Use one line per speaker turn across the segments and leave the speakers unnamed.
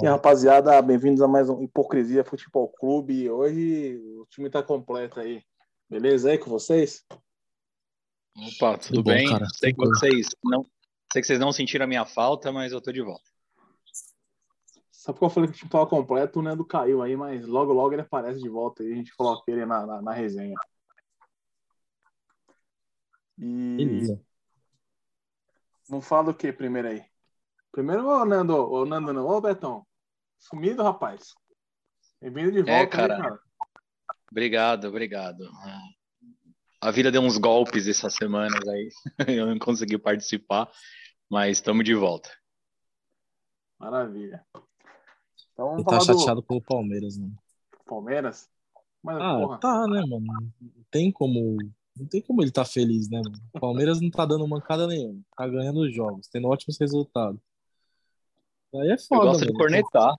E aí, rapaziada, bem-vindos a mais um Hipocrisia Futebol Clube. Hoje o time tá completo aí. Beleza aí com vocês?
Opa, tudo,
Tudo bom,
bem?
cara?
Sei que vocês não, sei que vocês não sentiram a minha falta, mas eu tô de volta.
Só porque eu falei que o time tava completo, o Nando caiu aí, mas logo logo ele aparece de volta aí, a gente coloca ele na, na, na resenha. E
Beleza.
vamos falar do que primeiro aí? Primeiro, ô Nando, ô Nando não, ô Betão. Sumido, rapaz. Bem-vindo de volta,
É,
aí,
cara. Obrigado, obrigado. A vida deu uns golpes essas semanas aí. Eu não consegui participar, mas estamos de volta.
Maravilha. Então vamos
Ele tá chateado com o Palmeiras, né?
do Palmeiras. Mas,
Ah,
porra,
tá, né, mano? Não tem como. Não tem como ele tá feliz, né, mano? O Palmeiras não tá dando mancada nenhuma. Tá ganhando os jogos, tendo ótimos resultados. Aí é
Eu
foda,
gosto de
mano.
cornetar.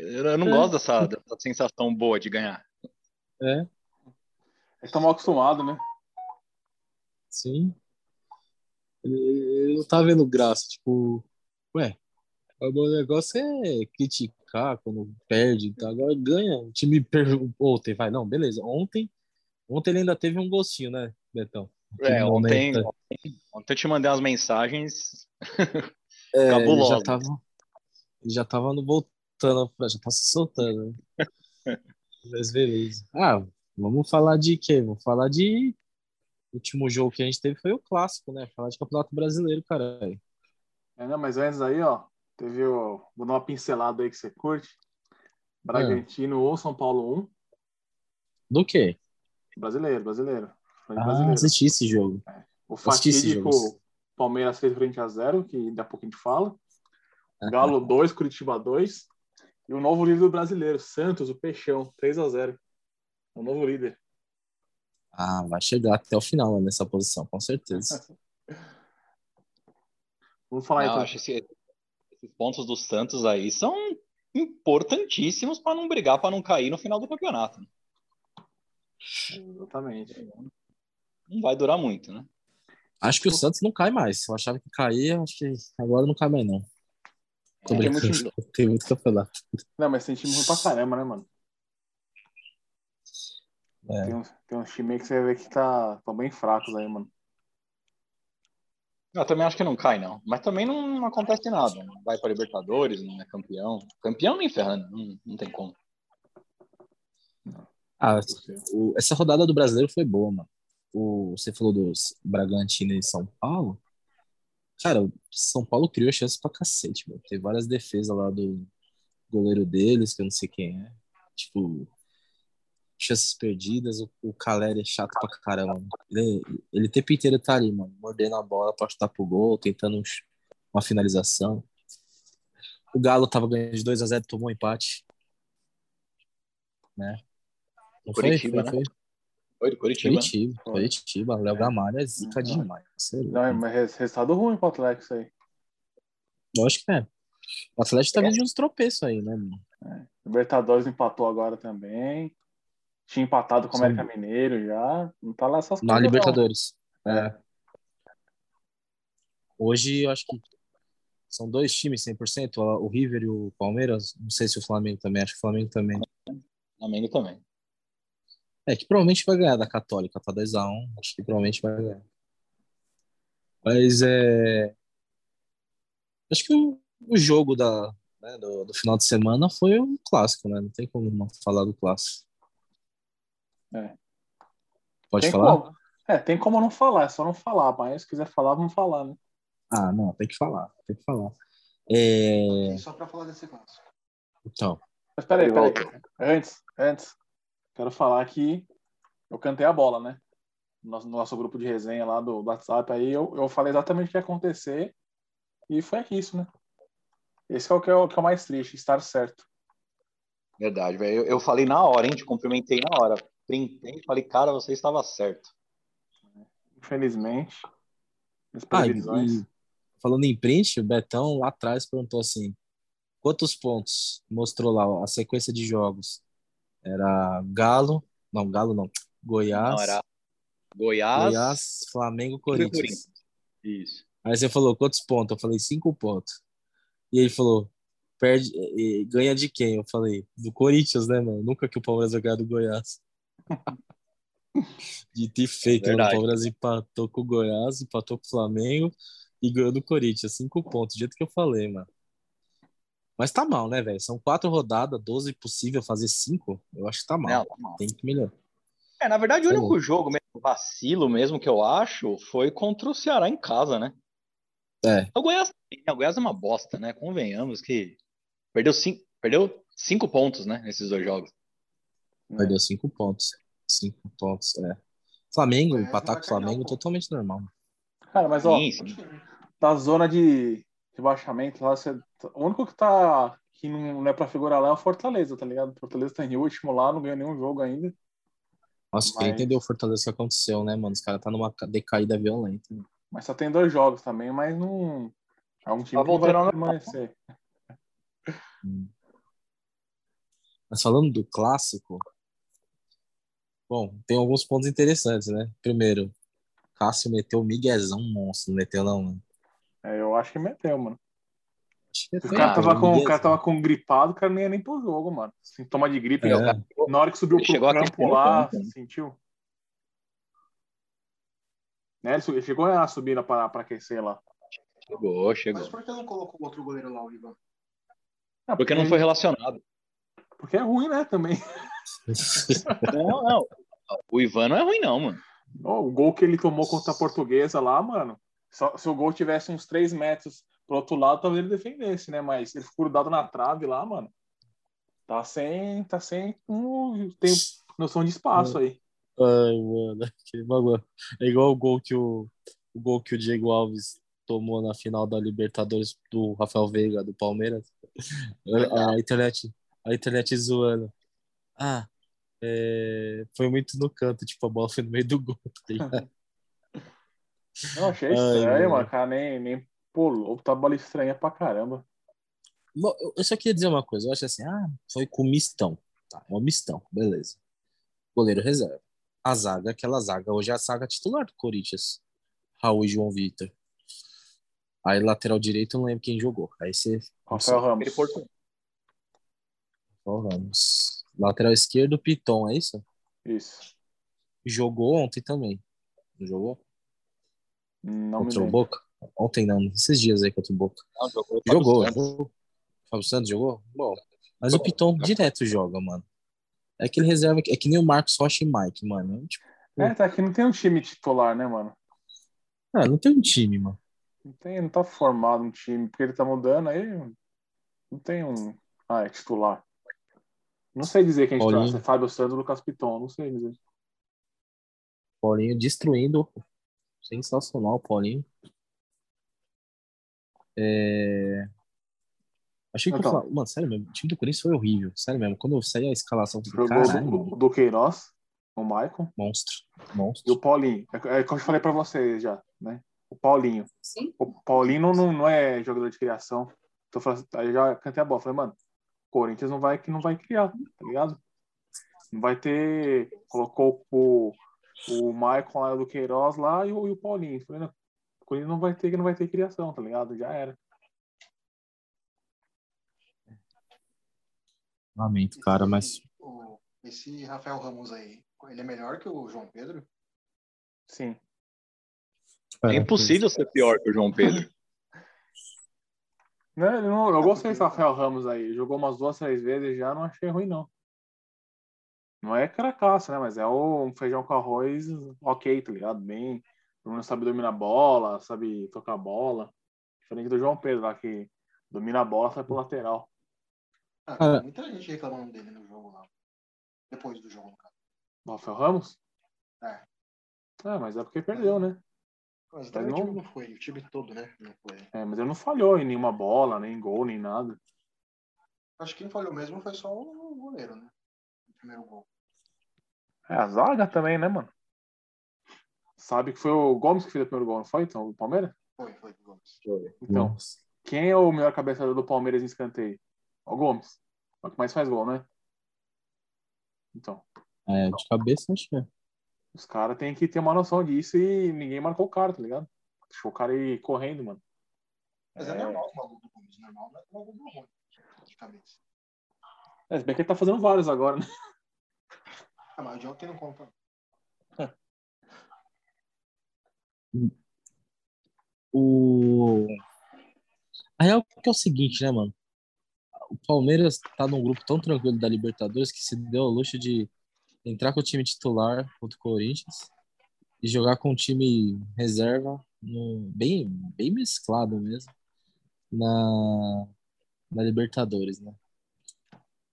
Eu eu não
É.
gosto dessa, dessa sensação boa de ganhar.
É,
eles estão mal acostumados, né?
sim. Ele, ele não tá vendo graça, tipo, ué, o meu negócio é criticar quando perde, tá? Agora ganha. O time perdeu ontem, vai, não, beleza. Ontem, ontem ele ainda teve um gostinho, né, Betão?
É,
Aquele
ontem,
momento.
ontem eu te mandei umas mensagens
É, ele
cabulosas.
já tava, ele já tava no voltando, pra- já tá se soltando. né? Mas beleza. Ah, vamos falar de quê? Vamos falar de. O último jogo que a gente teve foi o clássico, né? Falar de Campeonato Brasileiro, caralho.
É, não, mas antes aí, ó, teve o. Vou dar uma pincelada aí que você curte. Bragantino ou São Paulo 1.
Do quê?
Brasileiro, brasileiro.
Ah,
brasileiro.
assisti esse jogo.
O
assisti esse
fatídico. Palmeiras fez frente a 0, que daqui a pouco a gente fala. Galo 2, Curitiba 2. E o novo líder do brasileiro, Santos, o Peixão, 3 a 0 O novo líder.
Ah, vai chegar até o final né, nessa posição, com certeza.
Vamos falar
Não,
então.
acho que esse- esses pontos do Santos aí são importantíssimos para não brigar, para não cair no final do campeonato.
Exatamente.
Não vai durar muito, né?
Acho que o Santos não cai mais. Eu achava que caía, acho que agora não cai mais, não. Tô
É, tem
Tem muito campeonato.
Não, mas tem time ruim pra caramba, né, mano?
É.
Tem, uns, tem uns times aí que você vê que tá, tão bem fracos aí, mano.
Eu também acho que não cai, não. Mas também não acontece nada. Não vai para Libertadores, não é campeão. Campeão nem ferrando, não, não tem como.
Ah, o- essa rodada do brasileiro foi boa, mano. O, você falou dos Bragantino e São Paulo. Cara, o São Paulo criou chance pra cacete, mano. Teve várias defesas lá do goleiro deles, que eu não sei quem é. Tipo, chances perdidas. O, o Caleri é chato pra caramba. Ele, ele o tempo inteiro tá ali, mano, mordendo a bola pra chutar pro gol, tentando um uma finalização. O Galo tava ganhando de 2 a 0 tomou um empate. Né? Não foi?
Curitiba,
Foi,
né?
foi.
Foi do Curitiba. né?
Curitiba, Curitiba, Léo Gamalho é zica demais. É.
Não, mas res- resultado ruim pro Atlético isso aí.
Lógico que é. O Atlético tá vindo de uns tropeços aí, né, mano?
Libertadores empatou agora também. Tinha empatado com o. América Mineiro já. Não tá lá essas
Na
coisas, não.
Libertadores.
É.
É. Hoje, eu acho que são dois times 100%, o River e o Palmeiras. Não sei se o Flamengo também, acho que o Flamengo também.
Flamengo também.
É, que provavelmente vai ganhar da Católica, tá 2x1. Acho que provavelmente vai ganhar. Mas é. Acho que o, o jogo da, né, do, do final de semana foi o clássico, né? Não tem como não falar do clássico.
É.
Pode
Tem
falar?
como. É, tem como não falar, é só não falar. Mas se quiser falar, vamos falar, né?
Ah, não, tem que falar, tem que falar. É,
Só pra falar desse clássico.
Então,
Mas peraí, peraí. Antes, antes, quero falar que eu cantei a bola, né? no nosso, no nosso grupo de resenha lá do, do WhatsApp, aí eu, eu falei exatamente o que ia acontecer e foi isso, né? Esse é o que é o, que é o mais triste, estar certo.
Verdade, velho. Eu, eu falei na hora, hein? Te cumprimentei na hora. Printei e falei, cara, você estava certo.
Infelizmente. As
Ah, e,
previsões.
falando em print, o Betão lá atrás perguntou assim: quantos pontos? Mostrou lá a sequência de jogos. Era Galo, não, Galo não, Goiás,
Não, era Goiás,
Goiás, Flamengo, Corinthians.
Corinthians. Isso.
Aí você falou quantos pontos? Eu falei cinco pontos. E ele falou, perde, ganha de quem? Eu falei, do Corinthians, né, mano? Nunca que o Palmeiras vai ganhar do Goiás. Dito e feito, mano. O. Palmeiras empatou com o Goiás, empatou com o Flamengo e ganhou do Corinthians. Cinco pontos, do jeito que eu falei, mano. Mas tá mal, né, velho? São quatro rodadas, 12 possível fazer cinco. Eu acho que tá mal.
Não, tá mal.
Tem que melhorar.
É, na verdade, o
Tá
único jogo mesmo, vacilo mesmo que eu acho, foi contra o Ceará em casa, né?
É.
O Goiás, o Goiás é uma bosta, né? Convenhamos que perdeu cinco, perdeu cinco pontos, né? Nesses dois jogos.
Perdeu cinco pontos. Cinco pontos, é. Flamengo,
não
empatar com o Flamengo, totalmente normal.
Cara, mas ó,
Sim, sim.
da zona de rebaixamento, lá, você- o único que tá que não é pra figurar lá é o Fortaleza, tá ligado? O Fortaleza tá em último lá, não ganhou nenhum jogo ainda.
Nossa,
Mas-
entender o Fortaleza que aconteceu, né, mano? Os caras tá numa ca- decaída violenta. né?
Mas só tem dois jogos também, mas não. É um time
Tá
que vai permanecer.
Mas falando do clássico, bom, tem alguns pontos interessantes, né? Primeiro, Cássio meteu o miguezão monstro, não meteu não, mano.
É, eu acho que meteu, mano. O cara, tava com, o cara tava com gripado, o cara nem ia nem pro jogo, mano. Sintoma de gripe.
É.
cara. Na hora que subiu
Ele
pro campo lá,
campo, né?
sentiu. Né? Ele chegou a subir pra, pra aquecer lá.
Chegou, chegou.
Mas por que não colocou outro goleiro lá, o Ivan?
Ah,
Porque não foi relacionado.
Porque é ruim, né, também.
Não, não. O Ivan não é ruim, não, mano.
Ó, o gol que ele tomou contra a portuguesa lá, mano. só- se o gol tivesse uns 3 metros pro outro lado, talvez ele defendesse, né? Mas ele ficou grudado na trave lá, mano. Tá sem. Tá sem. hum, tem noção de espaço aí.
Ai, mano, que bagulho. É igual o gol que o, o gol que o Diego Alves tomou na final da Libertadores do Rafael Veiga, do Palmeiras. A, a internet, a internet zoando. Ah, é, foi muito no canto, tipo, a bola foi no meio do gol, tá ligado?
Eu achei
Ai,
estranho,
mano.
mano. O cara nem, nem pulou. Tá bola estranha pra caramba.
Bom, eu- só queria dizer uma coisa, eu acho assim, ah, foi com mistão. Tá, é um mistão, beleza. Goleiro reserva. A zaga, aquela zaga, hoje é a zaga titular do Corinthians. Raul e João Vitor. Aí lateral direito, eu não lembro quem jogou. Aí você.
Rafael Ramos.
Rafael Ramos. Lateral esquerdo, Piton, é isso?
Isso.
Jogou ontem também. Não jogou?
Não me
contra o
lembro.
Boca? Ontem não, esses dias aí contra o Boca.
Não, jogou.
Jogou,
Fábio Santos.
jogou. Fábio Santos jogou? Bom. Mas o Piton direto joga, mano. É que ele reserva. É que nem o Marcos Rocha e Mike, mano. Tipo,
É, tá aqui não tem um time titular, né, mano?
ah, não tem um time, mano.
Não, tem, não tá formado um time, porque ele tá mudando aí. Não tem um. Ah, é titular. Não sei dizer quem é titular.
Paulinho.
Se é Fábio Santos ou Lucas Piton, não sei dizer.
Paulinho destruindo. Sensacional, Paulinho. É... Achei que
Então.
eu falava, mano, sério mesmo, o time do Corinthians foi horrível, sério mesmo. Quando eu saí a escalação,
Jogou
caralho,
do, do Queiroz, o Maicon,
monstro,
e
monstro.
o Paulinho. É, é como eu falei pra vocês já, né? O Paulinho.
Sim.
O Paulinho não, não, é jogador de criação. Tô falando, aí eu já cantei a bola. Falei, mano, o Corinthians não vai, que não vai criar, tá ligado? Não vai ter. Colocou o, o Maicon lá do Queiroz lá e o, e o Paulinho. Falei, não, Corinthians não vai ter, não vai ter criação, tá ligado? Já era.
Lamento, cara, mas
O- esse Rafael Ramos aí, ele é melhor que o João Pedro?
Sim.
É impossível ser pior que o João Pedro.
Não, ele não, eu gostei desse Rafael Ramos aí. Jogou umas duas, três vezes já, não achei ruim, não. Não é caracaça, né? Mas é um feijão com arroz ok, tá ligado? Bem. Pelo menos sabe dominar a bola, sabe tocar a bola. Diferente do João Pedro lá, que domina a bola, sai pro lateral.
Ah, tem muita gente reclamando dele no jogo lá. Depois do jogo, cara.
O Rafael Ramos?
É.
Ah, mas é porque perdeu, né?
Mas o
não-
time não foi, o time todo, né? Não foi.
É, mas ele não falhou em nenhuma bola, nem gol, nem nada.
Acho que quem falhou mesmo foi só o goleiro, né? O primeiro gol.
É, a zaga também, né, mano? Sabe que foi o Gomes que fez o primeiro gol, não foi? Então, o Palmeiras?
Foi, foi do Gomes.
Então, quem é o melhor cabeçador do Palmeiras em escanteio? O Gomes. É o que mais faz gol, né? Então,
É, de cabeça acho que é.
os caras têm que ter uma noção disso e ninguém marcou o cara, tá ligado? Deixou o cara ir correndo, mano.
Mas é, normal o bagulho do Gomes, normal, não é o bagulho ruim. De cabeça.
É, se bem que ele tá fazendo vários agora, né?
Ah, mas o de ontem não conta.
O... A real é o seguinte, né, mano? O Palmeiras tá num grupo tão tranquilo da Libertadores que se deu ao luxo de entrar com o time titular contra o Corinthians e jogar com o time reserva no- bem, bem mesclado mesmo na, na Libertadores, né?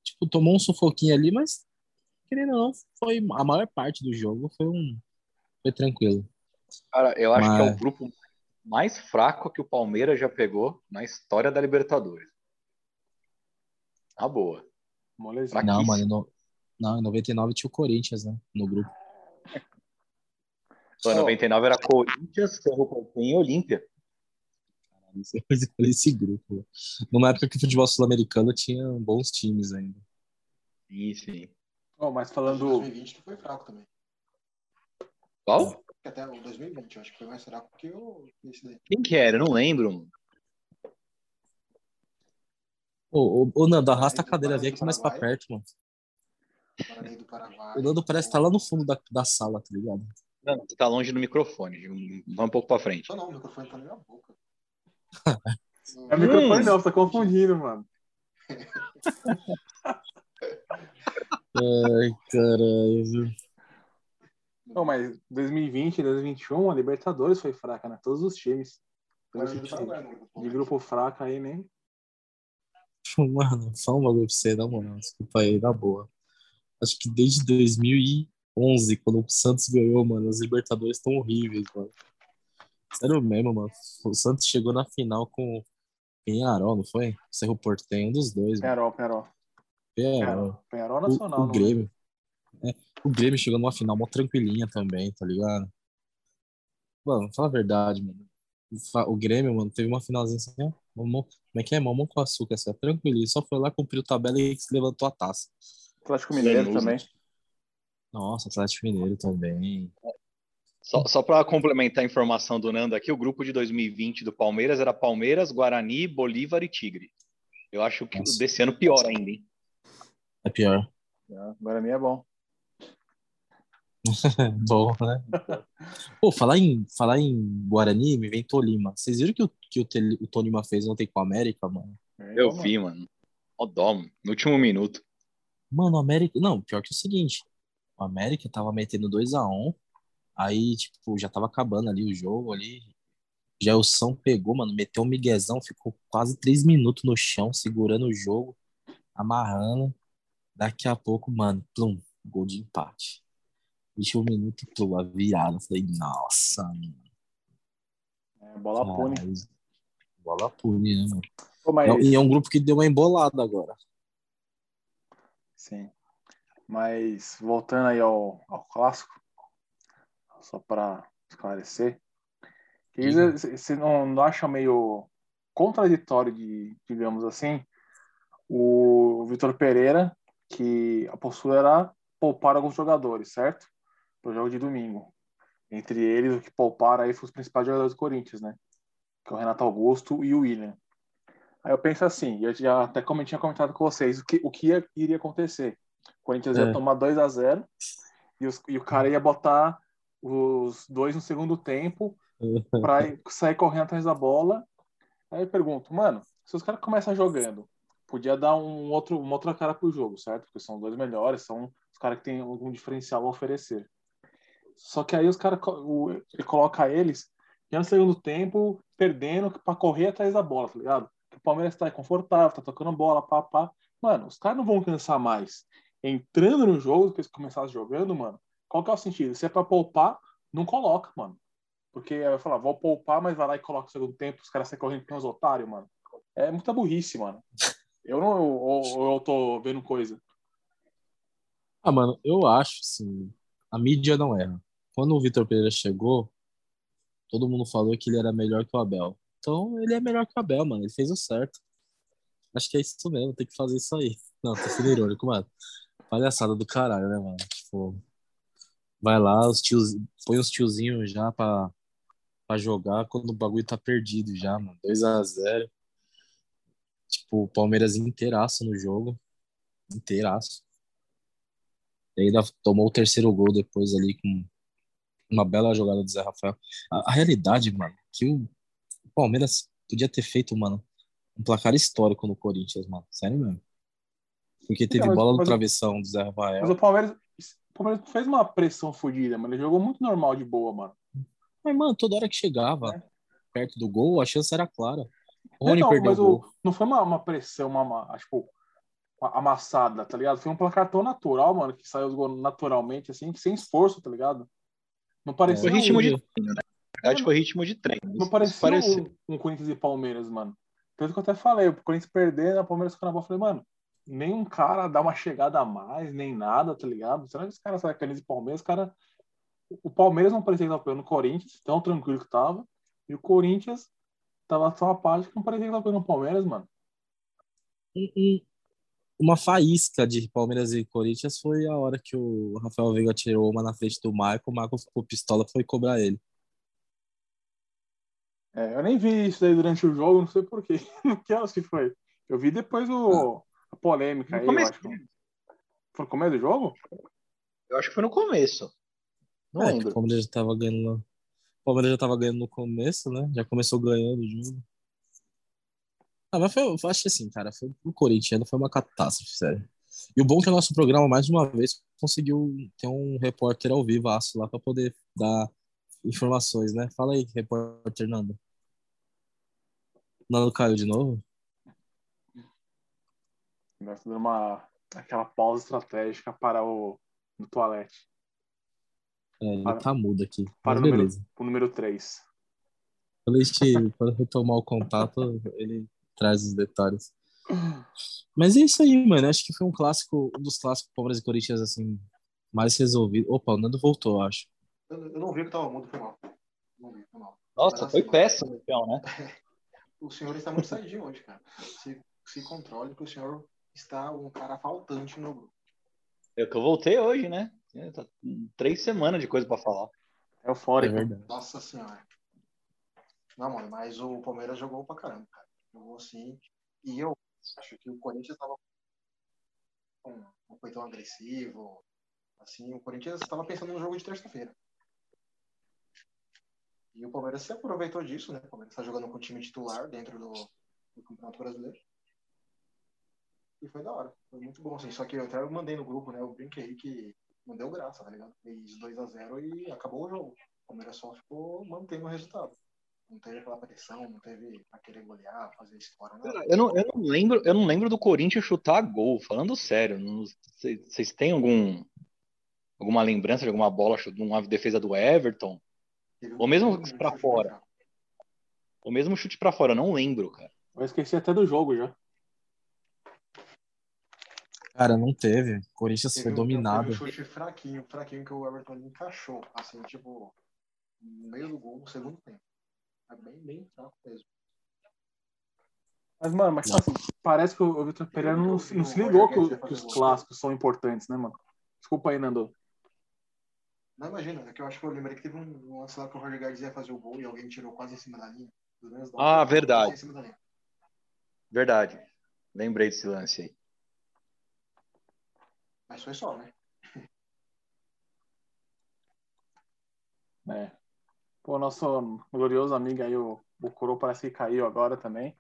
Tipo, tomou um sufoquinho ali, mas querendo ou não, foi a maior parte do jogo foi um foi tranquilo.
Cara, eu acho que é
Mas-
o grupo mais fraco que o Palmeiras já pegou na história da Libertadores. Na boa.
Não, mano, no, não, em 99 tinha o Corinthians, né? No grupo.
Pô, 99 era Corinthians, Cerro Porteño e Olímpia.
Você fez escolher esse grupo. Numa época que o futebol sul-americano tinha bons times ainda.
Sim, sim.
Ó, mas falando.
2020 que foi fraco também.
Qual?
Até o 2020, eu acho que foi mais fraco que o esse daí.
Quem que era? Eu não lembro. mano.
Ô, ô, ô, Nando, arrasta a cadeira, vem aqui
do
mais pra perto, mano.
Guarani do Paraguai.
O Nando parece estar lá no fundo da, da sala, tá ligado?
Não, você tá longe do microfone. Vai um pouco pra frente.
Não, não, o microfone tá na minha boca.
É o microfone não, você tá confundindo, mano.
Ai, caralho.
Não, mas 2020 e 2021, a Libertadores foi fraca, né? Todos os times.
Paraguai, no grupo.
De grupo fraco aí, nem.
Mano, só um bagulho pra você, na moral. Desculpa aí, na boa. Acho que desde 2011, quando o Santos ganhou, mano, as Libertadores estão horríveis, mano. Sério mesmo, mano. O Santos chegou na final com Penharol, não foi? Cerro Porteño, um dos dois, mano.
Penharol, Penharol.
Penharol.
Penharol, Penharol
O,
Nacional.
o
não
Grêmio. É, o Grêmio chegou numa final mó tranquilinha também, tá ligado? Mano, fala a verdade, mano. O, Grêmio, mano, teve uma finalzinha assim, ó. Mamão, como é que é? Mamão com açúcar, assim, ó, tranquilinho. Só foi lá, cumpriu tabela e levantou a taça.
Atlético Mineiro
Lanús,
também.
Nossa, Atlético Mineiro também.
Só, só para complementar a informação do Nando aqui, o grupo de 2020 do Palmeiras era Palmeiras, Guarani, Bolívar e Tigre. Eu acho que o
Nossa.
desse ano pior ainda, hein?
É pior.
Ah, Guarani é bom.
Bom, né? Pô, falar em, falar em Guarani, me vem Tolima. Vocês viram que o, que o, o Tolima fez ontem com a América, mano?
É,
Eu
mano.
vi, mano. Ó dó, mano. No último minuto.
Mano, o América. Não, pior que o seguinte: o América tava metendo 2x1, aí, tipo, já tava acabando ali o jogo ali. Já o São pegou, mano, meteu um miguezão, ficou quase 3 minutos no chão, segurando o jogo, amarrando. Daqui a pouco, mano, plum, gol de empate. 21 minutos, plum, a virada. Falei, nossa, mano.
É, bola pune.
caralho. Bola pune, né, mano?
Pô, mas...
E é um grupo que deu uma embolada agora.
Sim. Mas voltando aí ao, ao clássico, só para esclarecer, você não, não acha meio contraditório de, digamos assim, o Vitor Pereira, que a postura era poupar alguns jogadores, certo? Para o jogo de domingo. Entre eles, o que pouparam aí foram os principais jogadores do Corinthians, né? Que é o Renato Augusto e o William. Aí eu penso assim, eu já até como eu tinha comentado com vocês, o que, o que ia- iria acontecer? O Corinthians ia
É.
tomar 2 a 0 e, os- e o cara ia botar os dois no segundo tempo para sair correndo atrás da bola. Aí eu pergunto, mano, se os caras começam jogando, podia dar um outro, uma outra cara pro jogo, certo? Porque são dois melhores, são os caras que têm algum diferencial a oferecer. Só que aí os caras, ele coloca eles já no segundo tempo, perdendo para correr atrás da bola, tá ligado? Que o Palmeiras tá confortável, tá tocando bola, pá, pá. Mano, os caras não vão cansar mais. Entrando no jogo, que eles começassem jogando, mano, qual que é o sentido? Se é pra poupar não coloca, mano. Porque aí vai falar, vou poupar, mas vai lá e coloca o segundo tempo, os caras saem correndo com os otários, mano. É muita burrice, mano. Eu não ou eu tô vendo coisa.
Ah, mano, eu acho, assim, a mídia não erra. Quando o Vitor Pereira chegou, todo mundo falou que ele era melhor que o Abel. Então, ele é melhor que o Abel, mano. Ele fez o certo. Acho que é isso mesmo, tem que fazer isso aí. Não, tô sendo irônico, mano. Palhaçada do caralho, né, mano? Tipo, vai lá, os tios, põe os tiozinhos já pra, pra jogar quando o bagulho tá perdido já, mano. 2x0. Tipo, o Palmeiras inteiraço no jogo. Inteiraço. E ainda tomou o terceiro gol depois ali com uma bela jogada do Zé Rafael. A, a realidade, mano, que o, Palmeiras podia ter feito, mano, um placar histórico no Corinthians, mano. Sério mesmo. Porque teve
mas-
bola no
mas
travessão do Zé
Mas
Rafael.
o Palmeiras, o Palmeiras não fez uma pressão fodida, mano. Ele jogou muito normal de boa, mano.
Mas, mano, toda hora que chegava
É.
perto do gol, a chance era clara. O Rony
Então,
perdeu
mas
o
não foi uma, uma pressão, uma, uma, tipo, uma amassada, tá ligado? Foi um placar tão natural, mano, que saiu os gols naturalmente, assim, sem esforço, tá ligado? Não parecia,
Foi ritmo de
um,
treino, né? Na verdade, foi ritmo de treino.
não parecia um, um Corinthians e Palmeiras, mano. Tanto que eu até falei, o Corinthians perdendo, a Palmeiras ficando na bola, eu falei, mano, nenhum cara dá uma chegada a mais, nem nada, tá ligado? Será que os caras saem Corinthians e Palmeiras, cara... O Palmeiras não parecia que tava pegando o Corinthians, tão tranquilo que tava, e o Corinthians tava só uma parte que não parecia que tava pegando o Palmeiras, mano.
Um- um- uma faísca de Palmeiras e Corinthians foi a hora que o Rafael Veiga tirou uma na frente do Marco, o Marco ficou pistola foi cobrar ele.
É, eu nem vi isso daí durante o jogo, não sei porquê. No que horas que foi? Eu vi depois o, a polêmica
No
aí, eu
começo.
acho. Foi no começo do jogo?
Eu acho que foi no começo. Não
É,
lembro.
O Palmeiras já tava ganhando. O Palmeiras já tava ganhando no começo, né? Já começou ganhando o jogo. Ah, mas foi, eu acho assim, cara, foi o Corinthians foi uma catástrofe, sério. E o bom é que o nosso programa, mais uma vez, conseguiu ter um repórter ao vivo aço lá pra poder dar informações, né? Fala aí, repórter Nando. Nando caiu de novo?
Nós dando uma aquela pausa estratégica para o no toalete.
É, ele
Para-
tá mudo aqui.
Para o número, o número 3.
Quando a gente quando retomar o contato, ele traz os detalhes. Mas é isso aí, mano. Acho que foi um clássico, um dos clássicos Palmeiras e Corinthians, assim, mais resolvido. Opa, o Nando voltou, eu acho.
Eu, eu não vi que tava mudo, foi mal. Não vi, foi mal.
Nossa,
Mas
foi
assim,
péssimo, então, né?
O senhor está muito saidinho hoje, cara. Se, se controle que o senhor está um cara faltante no grupo.
Eu que eu voltei hoje, né? É, tá três semanas de coisa pra falar.
É
É
eufórico.
verdade.
Nossa senhora. Não, mano, mas o Palmeiras jogou pra caramba, cara. Jogou assim. E eu acho que o Corinthians tava com um foi tão agressivo. Assim, o Corinthians estava pensando no jogo de terça-feira. E o Palmeiras se aproveitou disso, né? O Palmeiras está jogando com o time titular dentro do, do Campeonato Brasileiro. E foi da hora. Foi muito bom, assim. Só que eu até mandei no grupo, né? Eu brinquei que não deu graça, tá ligado? Fez 2x0 e acabou o jogo. O Palmeiras só ficou mantendo o resultado. Não teve aquela pressão, não teve pra querer golear, fazer história, nada.
Eu não, eu não lembro, eu não lembro do Corinthians chutar gol, falando sério. não- Vocês têm algum alguma lembrança de alguma bola, de uma defesa do Everton?
Um-
Ou mesmo pra
pra
fora. Ou mesmo chute pra fora, eu não lembro, cara.
Eu esqueci até do jogo já.
Cara, não teve. O Corinthians
Teve
foi
um-
dominado.
Teve um chute fraquinho, fraquinho que o Everton encaixou, assim, tipo, no meio do gol, no segundo tempo. É bem, bem fraco mesmo.
Mas, mano, mas assim, parece que o Vitor Pereira não, não se ligou que, que os clássicos são importantes, né, mano? Desculpa aí, Nando.
Não, imagina, é que eu acho que eu lembrei que teve um lance lá que o Roger Guedes ia fazer o gol e alguém tirou quase em cima da linha.
Ah, verdade.
quase em cima da linha.
Verdade. Lembrei desse lance aí.
Mas foi só, né?
É. Pô, nosso glorioso amigo aí, o Bucurô, parece que caiu agora também.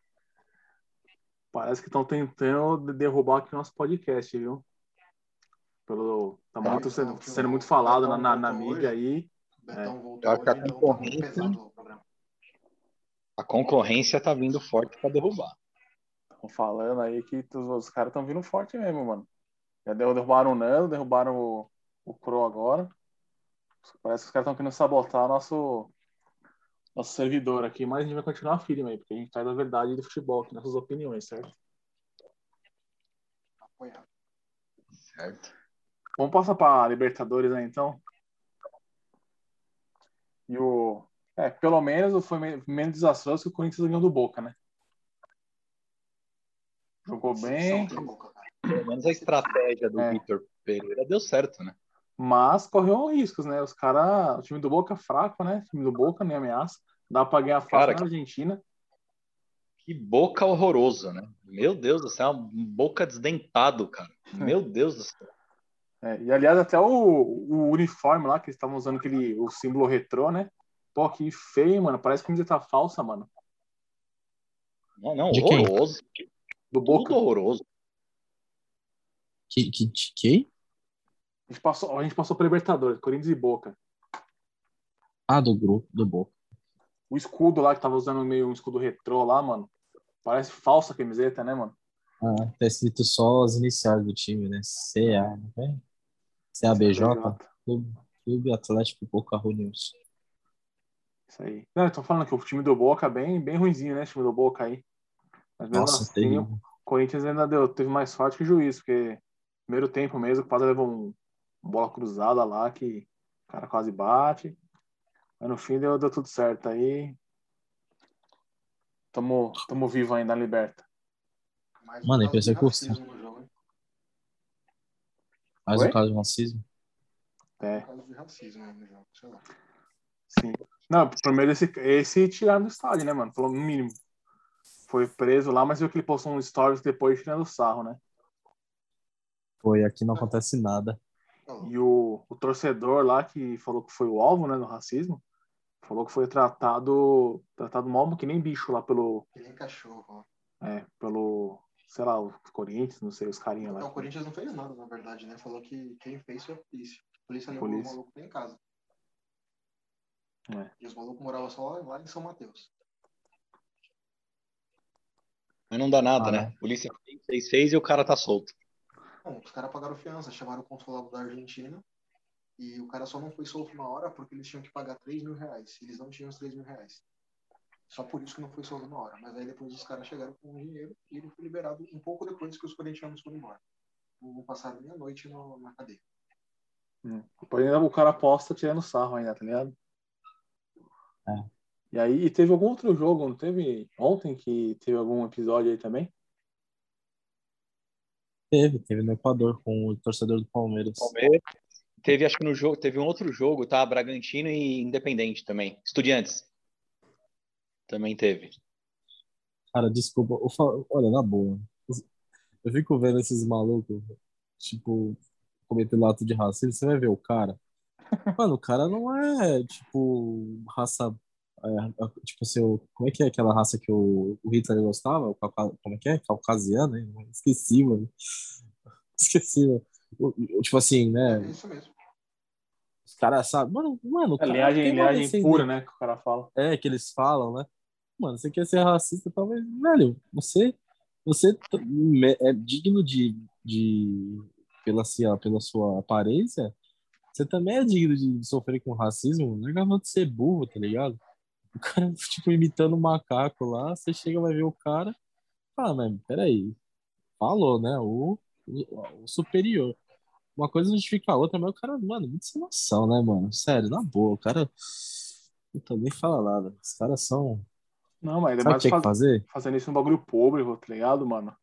Parece que estão tentando de- derrubar aqui o nosso podcast, viu? Pelo, tá
É,
muito sendo,
o
sendo muito falado na,
Betão
na, na mídia aí.
O Betão
acho que a
tá muito
concorrência-
o programa.
A concorrência tá vindo forte pra derrubar.
Estão falando aí que os, os caras estão vindo forte mesmo, mano. Já derrubaram o Nando, derrubaram o, o Pro agora. Parece que os caras estão querendo sabotar nosso, nosso servidor aqui, mas a gente vai continuar firme aí, porque a gente traz a verdade do futebol aqui, nossas opiniões, certo?
Apoiado.
Certo.
Vamos passar para Libertadores aí, então. E o. É, pelo menos foi me- menos desastroso que o Corinthians ganhou do Boca, né? Jogou bem.
Pelo menos a estratégia do
É.
Vitor Pereira deu certo, né?
mas correu riscos, né? Os caras. O time do Boca é fraco, né? O time do Boca nem ameaça. Dá pra ganhar fácil
Cara,
na Argentina.
Que boca horroroso, né? Meu Deus do céu, um boca desdentado, cara. Meu Deus do céu.
É, e aliás, até o, o uniforme lá, que eles estavam usando aquele, o símbolo retrô, né? Pô, que feio, mano. Parece camiseta falsa, mano.
Não, não,
De quem?
horroroso.
Do
Tudo
Boca.
horroroso.
Que, que, que?
A gente passou, a gente passou pra Libertadores, Corinthians e Boca.
Ah, do grupo, do Boca.
O escudo lá, que tava usando meio um escudo retrô lá, mano. Parece falsa camiseta, né, mano?
Ah, tá escrito só as iniciais do time, né? CA, não é? CABJ, Clube, Clube Atlético Boca Juniors.
Isso aí. Não, eu tô falando que o time do Boca é bem, bem ruimzinho, né? O time do Boca aí. Mas mesmo
Nossa,
assim,
terrível.
o Corinthians ainda deu, teve mais sorte que o juiz, porque primeiro tempo mesmo, quase levou um, uma bola cruzada lá, que o cara quase bate. Mas no fim deu, deu tudo certo aí. Tamo, tamo vivo ainda na Liberta.
Mais
Mano,
um
impressão que o-
racismo no jogo, hein?
Mais
Oi?
um caso de racismo.
É,
Um caso de racismo aí no jogo, sei lá.
sim. Não, primeiro esse, esse tiraram do estádio, né, mano? Pelo mínimo. Foi preso lá, mas viu que ele postou um stories depois tirando sarro, né?
Foi, aqui não acontece nada.
E o, o torcedor lá que falou que foi o alvo, né, do racismo, falou que foi tratado tratado mal que nem bicho lá pelo,
que nem cachorro, ó.
é, pelo, sei lá, o Corinthians, não sei, os carinha lá.
Não, o Corinthians não fez nada, na verdade, né? Falou que quem fez foi a polícia. A polícia levou
Polícia.
o maluco pra em casa.
É.
E os malucos moravam só lá, em São Mateus.
Mas não dá nada,
Ah,
né? Polícia fez, fez, fez e o cara tá solto.
Bom, os caras pagaram fiança, chamaram o consulado da Argentina e o cara só não foi solto na hora porque eles tinham que pagar 3 mil reais. Eles não tinham os 3 mil reais. Só por isso que não foi solto na hora. Mas aí depois os caras chegaram com o dinheiro e ele foi liberado um pouco depois que os corintianos foram embora. Não passaram nem a noite no- na cadeia.
Ainda o cara aposta tirando sarro ainda, tá ligado?
É.
E aí, e teve algum outro jogo, não teve ontem que teve algum episódio aí também?
Teve, teve no Equador com o torcedor do Palmeiras.
Palmeiras. Teve, acho que no jogo, teve um outro jogo, tá? Bragantino e Independente também. Estudiantes. Também teve.
Cara, desculpa, olha, na boa. Eu fico vendo esses malucos, tipo, cometendo ato de racismo, você vai ver o cara. Mano, o cara não é, tipo, raça. é, tipo assim, o- como é que é aquela raça que o, o Hitler gostava? O como é que é? Caucasiano, hein? Esqueci, mano. Esqueci, mano. Tipo assim,
É
né?
isso mesmo.
Os caras sabem. Mano, mano, o
É
cara
linhagem, linhagem
descendência-
pura, né? Que o cara fala.
é, que eles falam, né? Mano, você quer ser racista, talvez, velho, você, você é digno de, de pela, sua, pela sua aparência, você também é digno de sofrer com racismo, não é garoto de ser burro, tá ligado? O cara, tipo, imitando um macaco lá, você chega, vai ver o cara, ah, mas peraí, falou, né, o, o, o superior. Uma coisa justifica a outra, mas o cara, mano, muito sem noção, né, mano? Sério, na boa, o cara. Puta, nem fala nada. Os caras são.
Não, mas é
Sabe
mais
que tinha
faz-
que fazer?
fazendo isso no bagulho público, tá ligado, mano?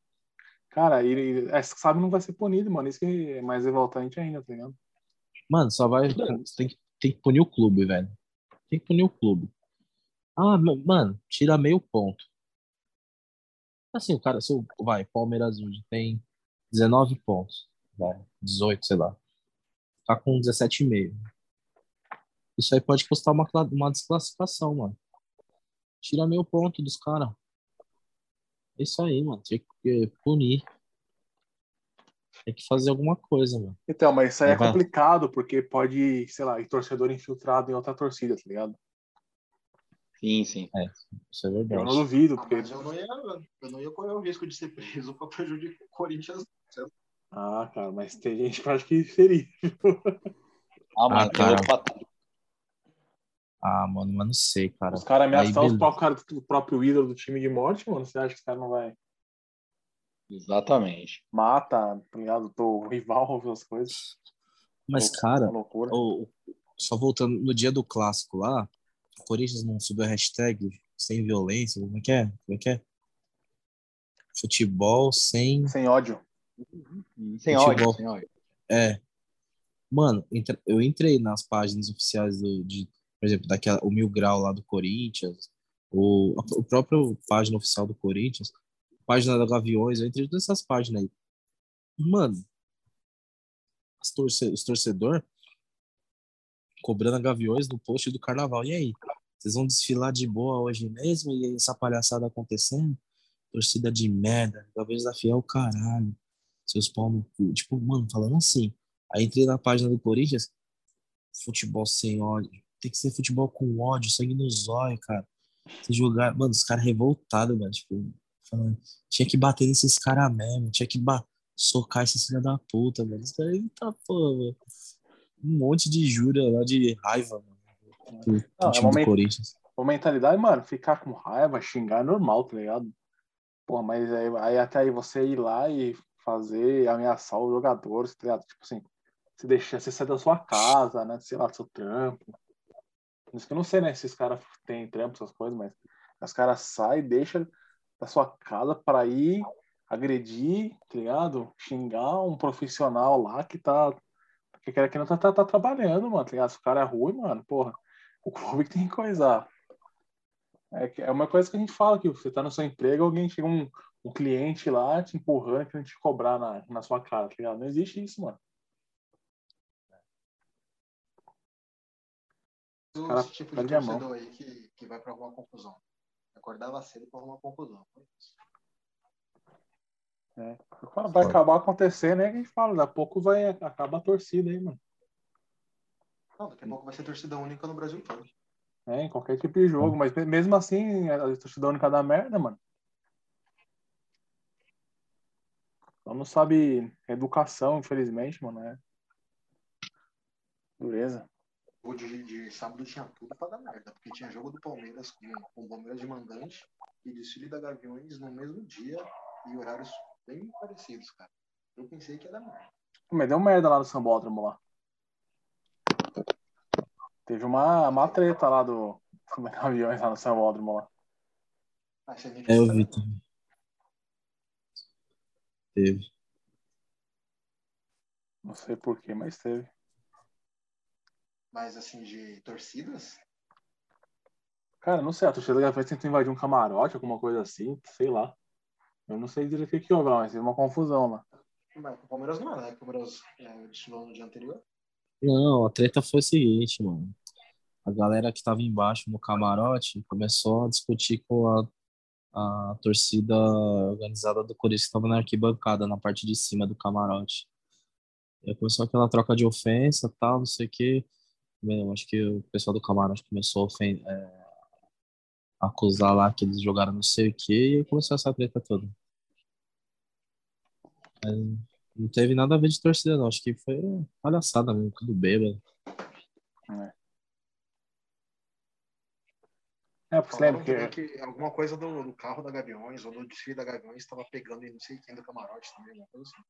Cara, ele é, sabe não vai ser punido, mano. Isso que é mais revoltante ainda, tá ligado?
Mano, só vai. Tem, que- tem que punir o clube, velho. Tem que punir o clube. Ah, ma- mano, tira meio ponto. Assim, o cara, se o, vai, Palmeiras hoje tem 19 pontos, vai, 18, sei lá. Tá com 17,5. Isso aí pode custar uma, uma desclassificação, mano. Tira meio ponto dos caras. É isso aí, mano. Tem que punir. Tem que fazer alguma coisa, mano.
Então, mas isso aí é
Vai.
complicado, porque pode, sei lá, ir torcedor infiltrado em outra torcida, tá ligado?
Sim, sim.
Isso é
Eu não
verdade.
duvido,
Ah,
porque.
mas eu não, ia, eu não ia correr o risco de ser preso pra prejudicar o Corinthians.
Ah, cara, mas tem gente que acha que seria.
Ah, mano,
Ah, cara. Ah, mano, mas não sei, cara.
Os caras ameaçam os próprios caras do próprio ídolo do time de morte, mano. Você acha que os caras não vai
Exatamente.
mata, tá ligado? Tô rival, essas coisas.
Mas,
Loucura,
cara, só voltando, no dia do clássico lá, o Corinthians não subiu a hashtag sem violência, como é que é? Como é que é? Futebol sem...
Sem ódio.
Sem
Futebol.
ódio, sem ódio.
É. Mano, eu entrei nas páginas oficiais do, de, por exemplo, daquela, o Mil Grau lá do Corinthians, o, a, o próprio página oficial do Corinthians, página da Gaviões, eu entrei nessas páginas aí. Mano, as torce, os torcedor cobrando a Gaviões no post do carnaval. E aí? Vocês vão desfilar de boa hoje mesmo? E essa palhaçada acontecendo? Torcida de merda, Gaviões da Fiel, caralho. Seus pau no cu. Tipo, mano, falando assim. Aí entrei na página do Corinthians, futebol sem ódio. Tem que ser futebol com ódio, sangue no zóio, cara. Se jogar, mano, os caras revoltados, mano. Tipo, falando, tinha que bater nesses caras mesmo, tinha que ba- socar esses filha da puta, mano. Os caras, eita porra, mano. Um monte de jura lá de raiva, mano. Do, do
Não, é
time
uma
do Corinthians.
A mentalidade, mano, ficar com raiva, xingar é normal, tá ligado? Pô, mas aí, aí até aí você ir lá e fazer, ameaçar os jogadores, tá? Tipo assim, se deixar, você sair da sua casa, né? Sei lá, do seu trampo. Por isso que eu não sei, né, se os caras têm trampo, essas coisas, mas os caras saem deixam da sua casa para ir agredir, tá ligado? Xingar um profissional lá que tá. Que quer que não tá, tá, tá trabalhando, mano, tá ligado? Se o cara é ruim, mano, porra, o clube tem que coisar. É, é uma coisa que a gente fala que você tá no seu emprego, alguém chega um, um cliente lá te empurrando, querendo te cobrar na, na sua cara, tá ligado? Não existe isso, mano. cara
Esse tipo de torcedor aí que, que vai pra alguma confusão. Acordava cedo pra arrumar confusão. Foi isso.
Quando vai acabar acontecendo, né? Que a gente fala, daqui a pouco vai acabar a torcida aí, mano.
Não, daqui a pouco vai ser torcida única no Brasil todo.
É, em qualquer tipo de jogo, mas me- mesmo assim, a torcida única da merda, mano. Só não sabe educação, infelizmente, mano. É. Dureza.
O de, de sábado tinha tudo pra dar merda, porque tinha jogo do Palmeiras com, com o Palmeiras de mandante e desfile da Gaviões no mesmo dia e horários bem parecidos, cara. Eu pensei que ia dar merda.
Mas deu merda lá no Sambódromo lá. Teve uma, uma treta lá do, do aviões lá no Sambódromo lá.
Ah, você nem
É, eu
sabe.
vi também. Teve.
Não sei porquê, mas teve.
Mas assim, de torcidas,
Cara, não sei, a torcida da Gaviões tentou invadir um camarote, alguma coisa assim, sei lá. Eu não sei direito o que que houve lá, mas teve uma confusão lá.
mas o Palmeiras não né? O Palmeiras é, no dia anterior.
Não, a treta foi o seguinte, mano. A galera que tava embaixo no camarote começou a discutir com a, a torcida organizada do Corinthians que tava na arquibancada, na parte de cima do camarote. E começou aquela troca de ofensa tal, não sei o quê. Acho que o pessoal do camarote começou a é, acusar lá que eles jogaram não sei o quê, e começou essa treta toda. Mas não teve nada a ver de torcida, não. Acho que foi palhaçada mesmo, tudo bêbado.
É, porque você
Falaram
lembra que
que alguma coisa do, do carro da Gaviões ou do desfile da Gaviões estava pegando em não sei quem do camarote também, alguma coisa assim.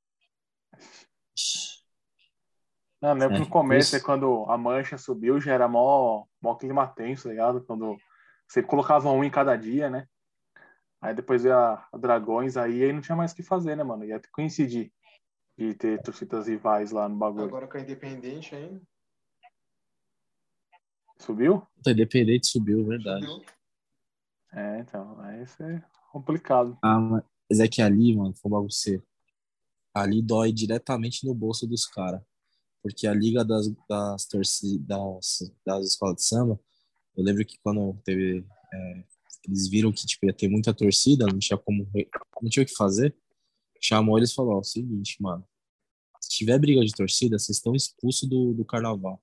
Não, eu lembro que
É,
no começo,
isso.
quando a mancha subiu, já era mó, mó clima tenso, tá ligado? Quando você colocava um em cada dia, né? Aí depois veio a, a Dragões, aí, aí não tinha mais o que fazer, né, mano? Ia coincidir de ter torcidas rivais lá no bagulho.
Agora com a Independente ainda.
Subiu?
Puta, Independente subiu, verdade.
subiu.
É, então, aí isso é complicado.
Ah, mas é que ali, mano, foi pra você. Ali dói diretamente no bolso dos caras. Porque a liga das, das torcidas, das, das escolas de samba, eu lembro que quando teve. é, eles viram que tipo, ia ter muita torcida, não tinha como. Não tinha o que fazer. Chamou eles e falou: ó, o seguinte, mano. Se tiver briga de torcida, vocês estão expulsos do, do carnaval.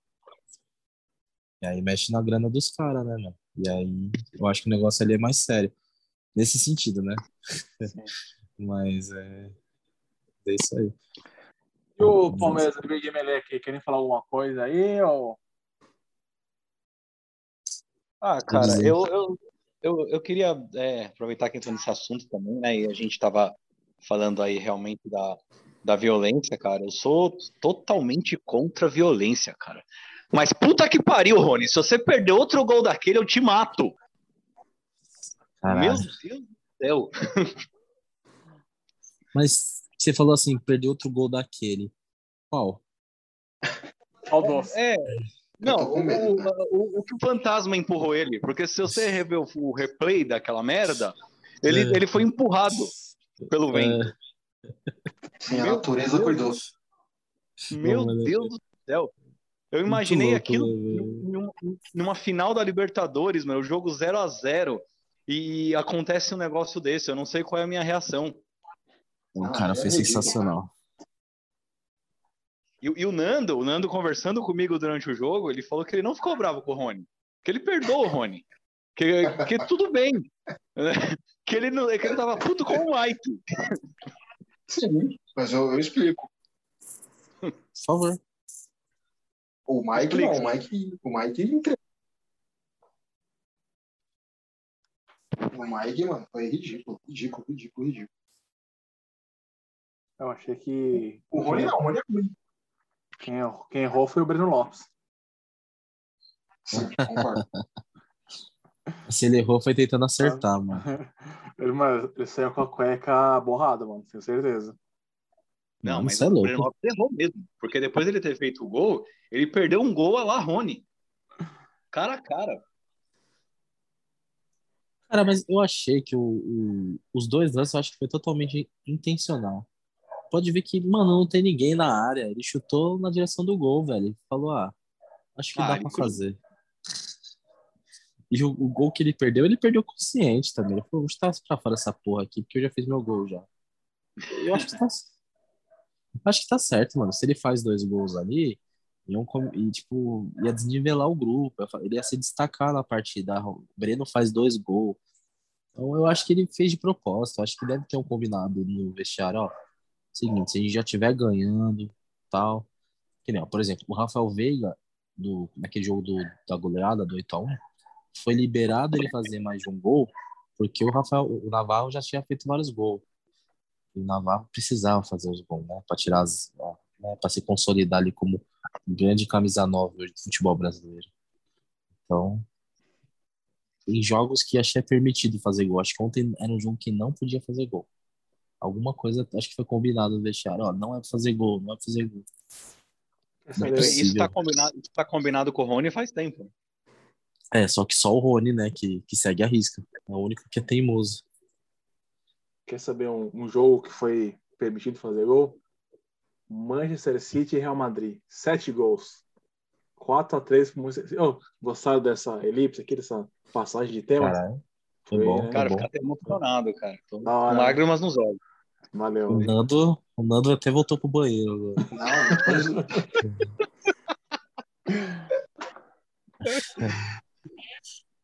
E aí mexe na grana dos caras, né, mano? E aí eu acho que o negócio ali é mais sério. Nesse sentido, né? Mas é. É isso aí.
E o Palmeiras do de Meleque, querem falar alguma coisa aí? Ou...
Ah, cara, eu, eu, eu, eu queria é, aproveitar que entrou nesse assunto também, né? E a gente tava falando aí realmente da, da violência, cara. Eu sou totalmente contra a violência, cara. Mas puta que pariu, Rony. Se você perder outro gol daquele, eu te mato. Meu
Caralho.
Deus do céu.
Mas você falou assim, perdeu outro gol daquele. Qual?
O doce.
É. Não, o, o, o que o fantasma empurrou ele, porque se você rever o, o replay daquela merda, ele,
É.
ele foi empurrado pelo vento.
Sim, a
Meu
natureza cuidou.
Meu
mas-
Deus do céu. Eu imaginei
louco,
aquilo
né, velho?
numa, numa final da Libertadores, meu, jogo 0 a 0 e acontece um negócio desse, eu não sei qual é a minha reação.
O
Ah,
cara
é
foi
ridículo,
sensacional.
E, e o Nando, o Nando conversando comigo durante o jogo, ele falou que ele não ficou bravo com o Rony, que ele perdoou o Rony, que, que tudo bem, que ele não, que ele tava puto com o Mike.
Sim, mas eu, eu explico.
Por favor.
O Mike
Explica.
não, o Mike, o Mike entregou. O Mike, mano, foi ridículo, ridículo, ridículo, ridículo.
Eu achei que
O Rony não, o Rony é ruim.
quem, errou- quem errou foi o Breno Lopes.
Sim, concordo.
Se ele errou, foi tentando acertar, mano.
Ele, mano, ele saiu com a cueca borrada, mano, tenho certeza.
Não, mas
é
o. Breno Lopes errou mesmo, porque depois ele ter feito o gol, ele perdeu um gol a lá Rony. Cara a cara.
Cara, mas eu achei que o, o- os dois lances eu acho que foi totalmente intencional. Pode ver que, mano, não tem ninguém na área. Ele chutou na direção do gol, velho. Ele falou, ah, acho que
Ah,
dá pra fazer. E o, o gol que ele perdeu, ele perdeu consciente também. Ele falou, vou chutar pra fora essa porra aqui, porque eu já fiz meu gol já. Eu acho que tá, acho que tá certo, mano. Se ele faz dois gols ali, iam, e, tipo, ia desnivelar o grupo. Ele ia se destacar na partida. O Breno faz dois gols. Então eu acho que ele fez de propósito. Acho que deve ter um combinado no vestiário, ó. Seguinte, se a gente já estiver ganhando, tal. Que nem, ó, por exemplo, o Rafael Veiga, do, naquele jogo do, da goleada, do 8x1, foi liberado ele fazer mais de um gol, porque o Rafael, o Navarro já tinha feito vários gols. O Navarro precisava fazer os gols, né? Pra tirar as. Né, pra se consolidar ali como grande camisa 9 hoje do futebol brasileiro. Então, em jogos que achei permitido fazer gol. Acho que ontem era um jogo que não podia fazer gol. Alguma coisa, acho que foi combinado no vestiário. Ó, não é pra fazer gol, não é pra fazer gol. É
Isso tá combinado, tá combinado com o Rony faz tempo.
É, só que só o Rony, né, que, que segue a risca. É o único que é teimoso.
Quer saber um, um jogo que foi permitido fazer gol? Manchester City e Real Madrid. Sete gols. 4 a 3 pro Manchester City. Oh, gostaram dessa elipse aqui, dessa passagem de tema?
Caralho. Foi
Foi,
bom,
né?
Cara, fica até emocionado, cara. Tô com
né?
lágrimas nos olhos.
Valeu.
O Nando, o Nando até voltou pro banheiro agora.
Não, depois.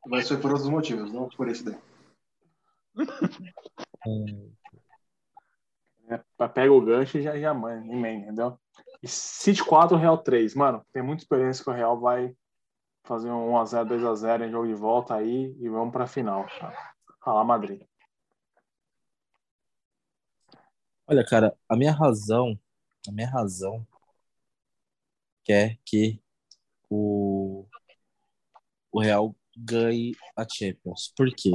Mas foi por outros motivos, não por esse daí.
É, pega o gancho e já, já emenda, entendeu? City 4, Real 3. Mano, tem muita experiência que o Real vai fazer um 1x0, 2x0 em jogo de volta aí e vamos pra final. Tá? Lá Madrid.
Olha, cara, a minha razão, a minha razão quer que o, o Real ganhe a Champions. Por quê?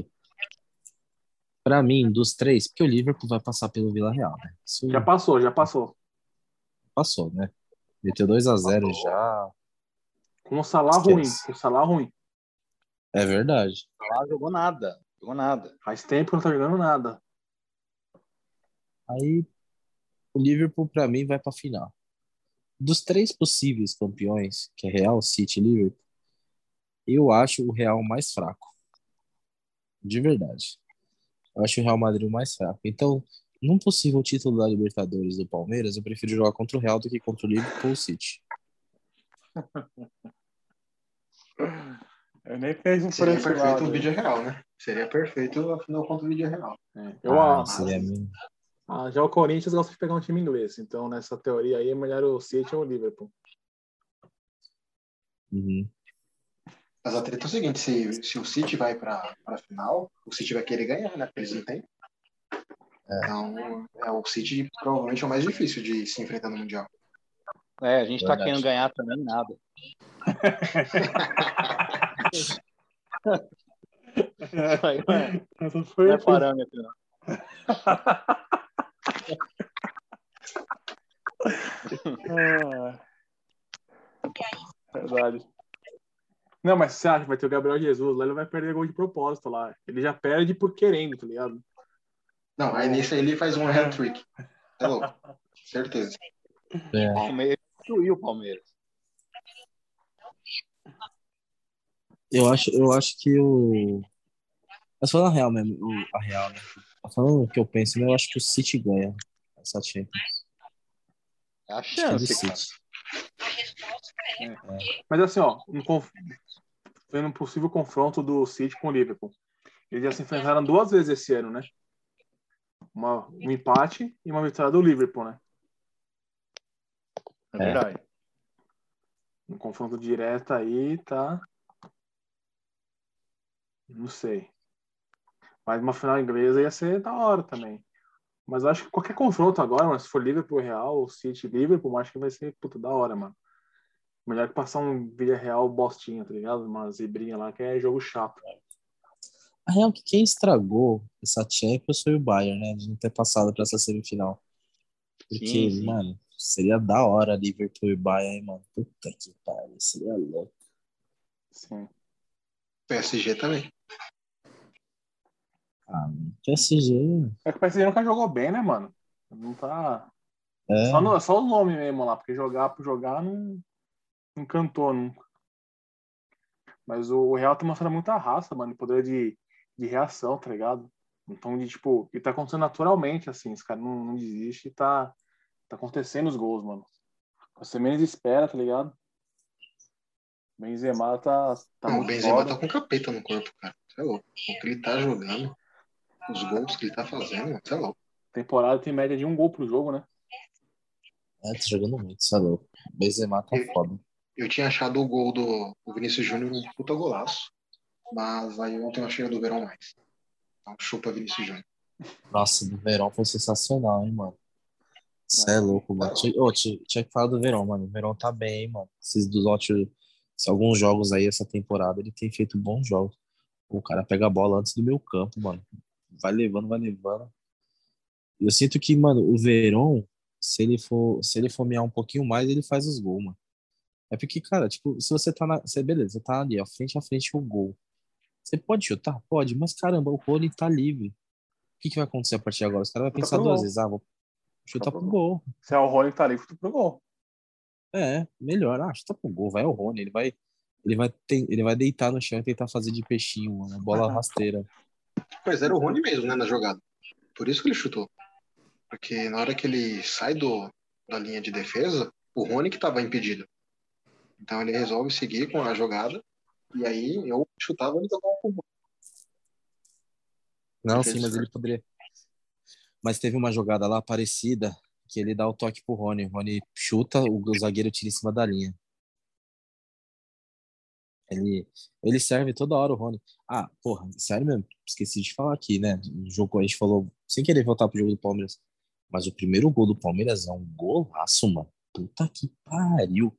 Pra mim, dos três, porque o Liverpool vai passar pelo Vila Real, né? Isso
Já passou, já passou.
passou, né? Meteu 2 a 0 já.
Com o Salah
Esquece.
ruim. Com o Salah ruim.
É verdade.
Lá jogou nada. Jogou nada.
Faz tempo que não tá jogando nada.
Aí o Liverpool pra mim vai pra final. Dos três possíveis campeões, que é Real, City e Liverpool, eu acho o Real mais fraco. De verdade. Eu acho o Real Madrid o mais fraco. Então, num possível título da Libertadores do Palmeiras, eu prefiro jogar contra o Real do que contra o Liverpool City.
Eu nem penso por
Seria
esse
perfeito
lado.
o vídeo real, né? Seria perfeito a final contra o vídeo real.
É, Eu,
Ah, seria mesmo.
ah, já o Corinthians gosta de pegar um time inglês. Então, nessa teoria aí, é melhor o City ou o Liverpool.
Uhum.
Mas a treta é o seguinte, se, se o City vai pra, pra final, o City vai querer ganhar, né? Porque eles não têm. Então, é, o City provavelmente é o mais difícil de se enfrentar no Mundial.
É, a gente tá
Verdade.
querendo ganhar também nada. Isso aí não é,
Essa
não
foi,
é parâmetro, não.
Ah. Verdade. Não, mas você acha que vai ter o Gabriel Jesus lá, ele vai perder gol de propósito lá. Ele já perde por querendo, tá ligado?
Não, aí nesse aí ele faz um hat-trick. É louco. Certeza.
É.
O Palmeiras destruiu o Palmeiras.
Eu acho, eu acho que o. Mas falando a real mesmo, o- a real, né? Falando o que eu penso, né? eu acho que o City ganha essa Champions.
É a
É
cara.
City.
Mas assim, ó, um conf... vendo um possível confronto do City com o Liverpool. Eles já se enfrentaram duas vezes esse ano, né? Uma, um empate e uma vitória do Liverpool, né?
É verdade.
Um confronto direto aí, tá? Não sei. Mas uma final inglesa ia ser da hora também. Mas eu acho que qualquer confronto agora, mano, se for Liverpool Real ou City Liverpool, acho que vai ser puta da hora, mano. Melhor que passar um Vila Real bostinha, tá ligado? Uma zebrinha lá, que é jogo chato.
A real é que quem estragou essa Champions foi o Bayern, né? De não ter passado pra essa semifinal. Porque,
Sim, sim.
mano, seria da hora Liverpool e Bayern, hein, mano. Puta que pariu, seria louco.
Sim.
PSG também.
Ah, mano, PSG.
É que o PSG nunca jogou bem, né, mano? Não tá.
É,
Só, no, só o nome mesmo lá, porque jogar por jogar não, não cantou nunca. Mas o, o Real tá mostrando muita raça, mano, e poder de, de reação, tá ligado? Então, de tipo, e tá acontecendo naturalmente, assim, esse cara não, não desiste e tá, tá acontecendo os gols, mano. Você menos espera, tá ligado? Benzema tá, tá
Não, o Benzema
foda.
tá com capeta no corpo, cara. Você é louco. O que ele tá jogando, os gols que ele tá fazendo, você é louco.
Temporada tem média de um gol pro jogo, né?
é, tá jogando muito, isso é louco. Benzema tá foda.
Eu tinha achado o gol do, do Vinícius Júnior um puta golaço, mas aí ontem eu achei o do Verão mais. Então chupa Vinícius Júnior.
Nossa, do Verão foi sensacional, hein, mano. Isso é louco, mano. Tinha, ô, tinha, tinha que falar do Verão, mano. O Verão tá bem, hein, mano. Esses dos últimos, se alguns jogos aí essa temporada, ele tem feito bons jogos. O cara pega a bola antes do meu campo, mano. Vai levando, vai levando. Eu sinto que, mano, o Verão, se ele for, se ele fomear um pouquinho mais, ele faz os gols, mano. É porque, cara, tipo, se você tá na. Você, beleza, você tá ali, ó, frente a frente com o gol. Você pode chutar? Pode, mas caramba, o Rony tá livre. O que, que vai acontecer a partir de agora? Os caras vão pensar duas
gol.
vezes. Ah, vou chutar
pro
pro gol.
Se é o Rony que tá ali, chuta pro gol.
É, melhor. Ah, chuta pro gol. Vai o Rony. Ele vai, ele vai, ter, ele vai deitar no chão e tentar fazer de peixinho, mano. Bola rasteira.
Pois era o Rony mesmo, né, na jogada. Por isso que ele chutou. Porque na hora que ele sai do, da linha de defesa, o Rony que tava impedido. Então ele resolve seguir com a jogada. E aí eu chutava ele tocava pro gol.
Não, sim, mas ele poderia. Mas teve uma jogada lá parecida que ele dá o toque pro Rony. O Rony chuta, o zagueiro tira em cima da linha. Ele, ele serve toda hora o Rony. Ah, porra, sério mesmo, esqueci de falar aqui, né? O jogo a gente falou, sem querer voltar pro jogo do Palmeiras. Mas o primeiro gol do Palmeiras é um golaço, mano. Puta que pariu.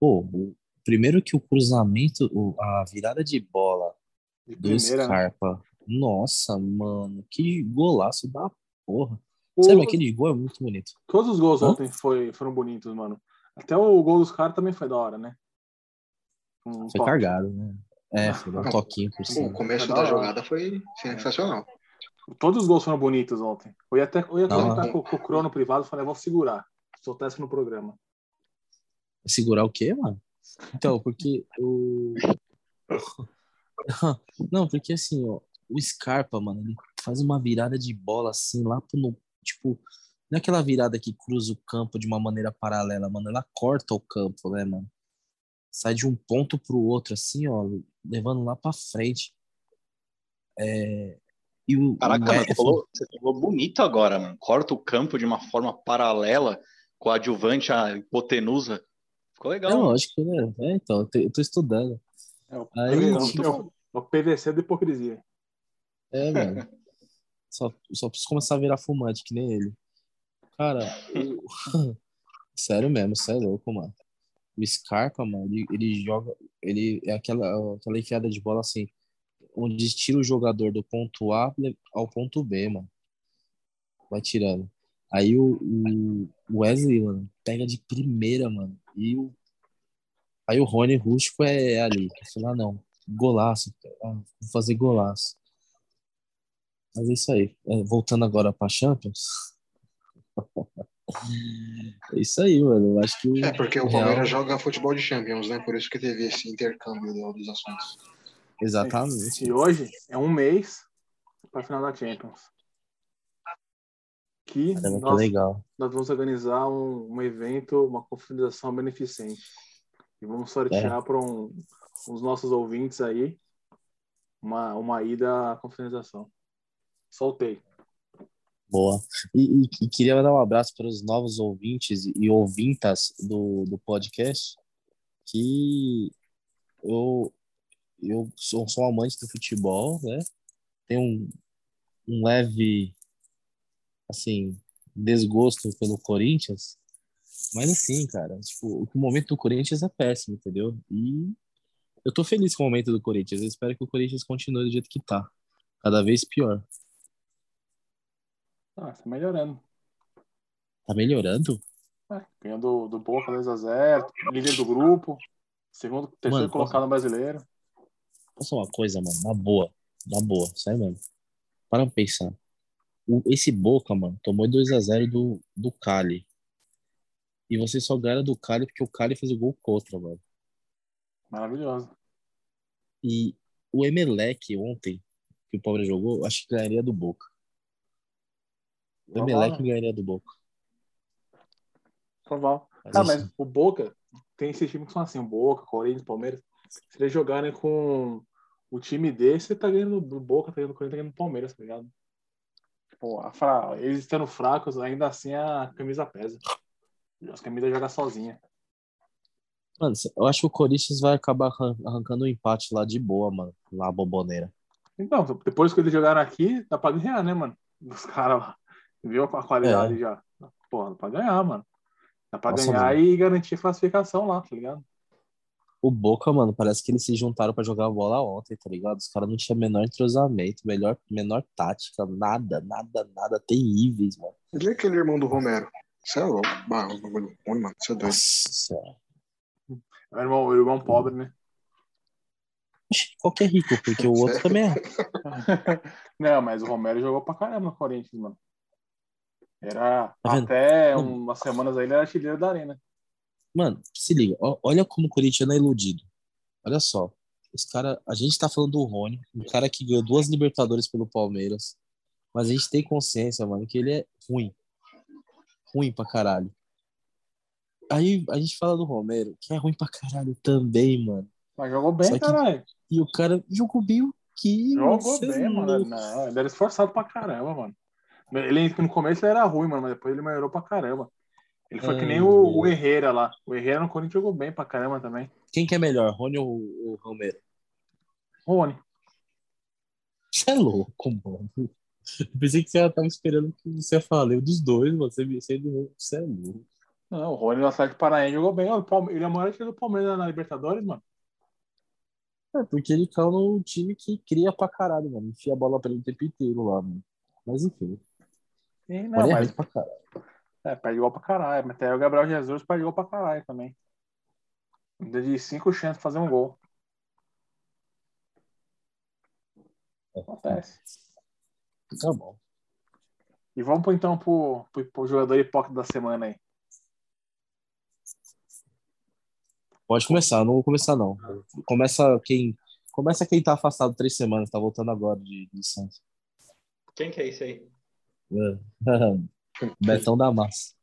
Pô, o, primeiro que o cruzamento, o- a virada de bola
De
do
primeira, né?
Scarpa. Nossa, mano, que golaço da porra.
O-
Sabe, aquele gol é muito bonito.
Todos os gols
Hã?
ontem foi, foram bonitos, mano. Até o gol dos caras também foi da hora, né? Um
Foi
toque.
cargado, né? É, foi um toquinho por
O
cima.
começo
Foi
da jogada foi sensacional.
Todos os gols foram bonitos ontem. Eu ia até eu ia
Não,
comentar
não.
com, com o Crono privado, falei, eu vou segurar. Soltar isso no programa.
Segurar o quê, mano? Então, porque o. Não, porque assim, ó, o Scarpa, mano, ele faz uma virada de bola assim lá pro. no- Tipo, não é aquela virada que cruza o campo de uma maneira paralela, mano. Ela corta o campo, né, mano? Sai de um ponto pro outro, assim, ó, levando lá pra frente. É... E o,
Caraca,
o
mano, você falou, você falou bonito agora, mano. Corta o campo de uma forma paralela com a adjuvante, a hipotenusa. Ficou legal.
É
mano.
lógico, né? É, então, eu tô, eu tô estudando.
É o,
Aí,
PVC,
tipo-
é o- é o PVC da hipocrisia.
É, mano. Só, só preciso começar a virar fumante, que nem ele. Cara, o- sério mesmo, você é louco, mano. O Scarpa, mano, ele, ele joga. Ele é aquela, aquela enfiada de bola assim, onde tira o jogador do ponto A ao ponto B, mano. Vai tirando. Aí o, o Wesley, mano, pega de primeira, mano. E o. Aí o Rony Rústico é, é ali. Falei, ah, não. Golaço. Ah, vou fazer golaço. Mas é isso aí. É, voltando agora pra Champions. É isso aí, mano. Eu acho que o
É, porque o
Real-
Palmeiras joga futebol de Champions, né? Por isso que teve esse intercâmbio do- dos assuntos.
Exatamente.
E hoje é um mês para final da Champions. Que
Caramba, que
nós,
legal.
nós vamos organizar um, um evento, uma confraternização beneficente. E vamos sortear
É.
para um, os nossos ouvintes aí uma, uma ida à confraternização. Soltei.
Boa. E, e- queria mandar um abraço para os novos ouvintes e ouvintas do, do podcast, que eu, eu sou, sou um amante do futebol, né? Tenho um, um leve, assim, desgosto pelo Corinthians, mas assim, cara, tipo, o momento do Corinthians é péssimo, entendeu? E eu tô feliz com o momento do Corinthians, eu espero que o Corinthians continue do jeito que tá, cada vez pior.
Ah, tá melhorando.
Tá melhorando?
É, ganhando do, do Boca 2x0, líder do grupo, segundo, terceiro
Mano,
colocado no brasileiro.
Posso falar uma coisa, mano? Na boa. Na boa, sério mesmo. Para pra pensar. O- esse Boca, mano, tomou 2x0 do, do Cali. E você só ganha do Cali porque o Cali fez o gol contra, mano.
Maravilhoso.
E o Emelec ontem, que o Palmeiras jogou, eu acho que ganharia do Boca. O Emelec ganharia do Boca.
Provável.
Mas
Ah, mas o Boca tem esses times que são assim, o Boca, Corinthians, Palmeiras. Se eles jogarem com o time desse, você tá ganhando do Boca, tá ganhando do Corinthians, tá ganhando do Palmeiras, tá ligado? Tipo, a fra... eles estando fracos, ainda assim a camisa pesa. As camisas jogam sozinha.
Mano, eu acho que o Corinthians vai acabar arran- arrancando um empate lá de boa, mano. Lá, a boboneira.
Então, depois que eles jogaram aqui, dá pra ganhar, né, mano? Dos caras lá. Viu a qualidade já. Porra, dá pra ganhar, mano. Dá pra
É. Nossa,
ganhar
mano.
e garantir classificação lá, tá ligado?
O Boca, mano, parece que eles se juntaram pra jogar bola ontem, tá ligado? Os caras não tinham menor entrosamento, melhor, menor tática, nada, nada, nada, terríveis, mano.
Ele é aquele irmão do Romero. Você é louco. Bah, um bagulho ruim, mano. Você é doido.
Nossa.
É o irmão, o irmão pobre, né?
Qualquer rico, porque o outro também é.
Não, mas o Romero jogou pra caramba no Corinthians, mano. Era
Tá
até
Mano.
umas semanas aí ele era artilheiro da arena.
Mano, se liga, olha como o Corinthians é iludido. Olha só. Os cara, a gente tá falando do Rony, um cara que ganhou duas Libertadores pelo Palmeiras, mas a gente tem consciência, mano, que ele é ruim. Ruim pra caralho. Aí a gente fala do Romero, que é ruim pra caralho também, mano.
Mas jogou bem,
que-
caralho.
E o cara jogou bem o quê?
Jogou
é
bem, mano. Não, ele era esforçado pra caramba, mano. Ele, no começo ele era ruim, mano, mas depois ele melhorou pra caramba. Ele foi que nem o, o
Deus.
Herrera lá. O Herrera no Corinthians jogou bem pra caramba também.
Quem que é melhor, Rony ou o Romero?
Rony.
Você é louco, mano. Eu pensei que você tava esperando que você. Eu dos dois, você me você, você é louco.
Não, o Rony no Atlético Paranaense jogou bem. O Ele é o maior do Palmeiras na Libertadores, mano.
É, porque ele caiu num time que cria pra caralho, mano. Enfia a bola pra ele o tempo inteiro lá, mano. Mas enfim.
Sim,
Não, é
mas
pra caralho.
é, perde gol pra caralho. Mas até o Gabriel Jesus perde gol pra caralho também. Deu de cinco chances de fazer um gol. Acontece.
Tá bom.
E vamos então pro, pro, pro jogador hipócrita da semana aí.
Pode começar, eu não vou começar, não. Começa quem. Começa quem tá afastado três semanas, tá voltando agora de licença.
Quem que é esse aí?
Betão da Massa.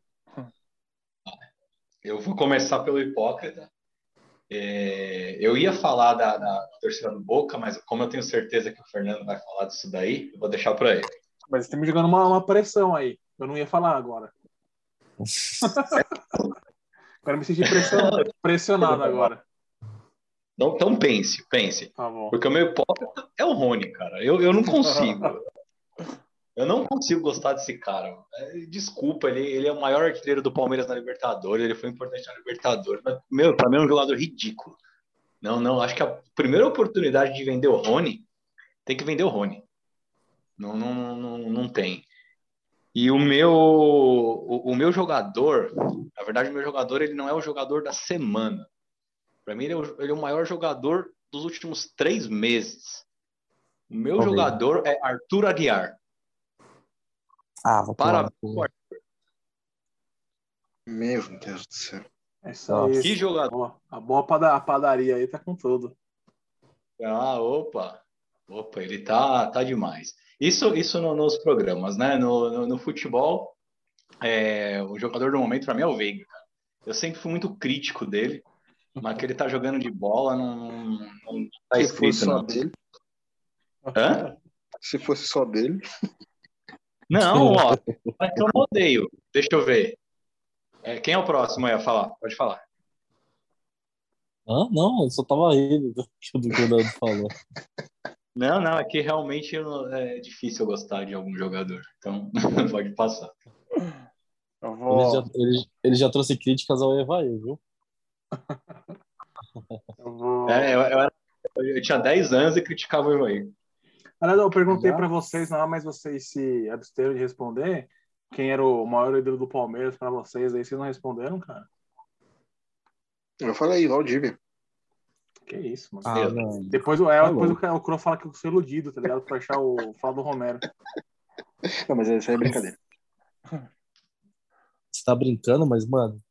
Eu vou começar pelo hipócrita. É, eu ia falar da, da torcida do Boca, mas como eu tenho certeza que o Fernando vai falar disso daí, eu vou deixar para ele.
Mas você tá me jogando uma, uma pressão aí. Eu não ia falar agora. Agora eu me senti pressionado, pressionado agora.
Então, então pense, pense.
Tá bom.
Porque o meu hipócrita é o Rony, cara. Eu, eu não consigo. Eu não consigo gostar desse cara. É, Desculpa, ele, ele é o maior artilheiro do Palmeiras na Libertadores, ele foi importante na Libertadores. Mas, meu, pra mim é um jogador ridículo. Não, não, acho que a primeira oportunidade de vender o Rony tem que vender o Rony. Não, não, não, não tem. E o meu, o, o meu jogador, na verdade, o meu jogador ele não é o jogador da semana. Para mim, ele é, o, ele é o maior jogador dos últimos três meses. O meu jogador é Arthur Aguiar.
Ah, vou
Parabéns.
Meu Deus do céu.
É isso aí.
Que jogador.
A boa padaria aí tá com tudo.
Ah, opa. Opa, ele tá, tá demais. Isso, isso no- nos programas, né? No, no, no futebol, é, o jogador do momento para mim é o Veiga. Eu sempre fui muito crítico dele, mas que ele tá jogando de bola não, não, não tá
Se fosse
escrito,
só
não.
dele,
Hã?
se fosse só dele,
Não, ó, mas que eu não odeio. Deixa eu ver. É, quem é o próximo aí a falar? Pode falar.
Hã? Não, eu só tava rindo do que o Ronaldo falou.
Não, não, é que realmente é difícil eu gostar de algum jogador. Então, pode passar.
Eu
Ele
vou,
já, ele, ele já trouxe críticas ao Evaí, viu?
eu vou...
É, eu, eu, era- eu tinha 10 anos e criticava o Evaí.
Aliás, eu perguntei pra vocês, não, mas vocês se absteram de responder quem era o maior ídolo do Palmeiras pra vocês, aí vocês não responderam, cara.
eu falei, Valdívia.
Que isso, mano.
Ah.
Depois, o- é,
Tá
depois o, cara- o Cro fala que eu sou iludido, tá ligado? Pra achar o falar do Romero.
Não, mas isso aí é brincadeira.
Você tá brincando, mas, mano,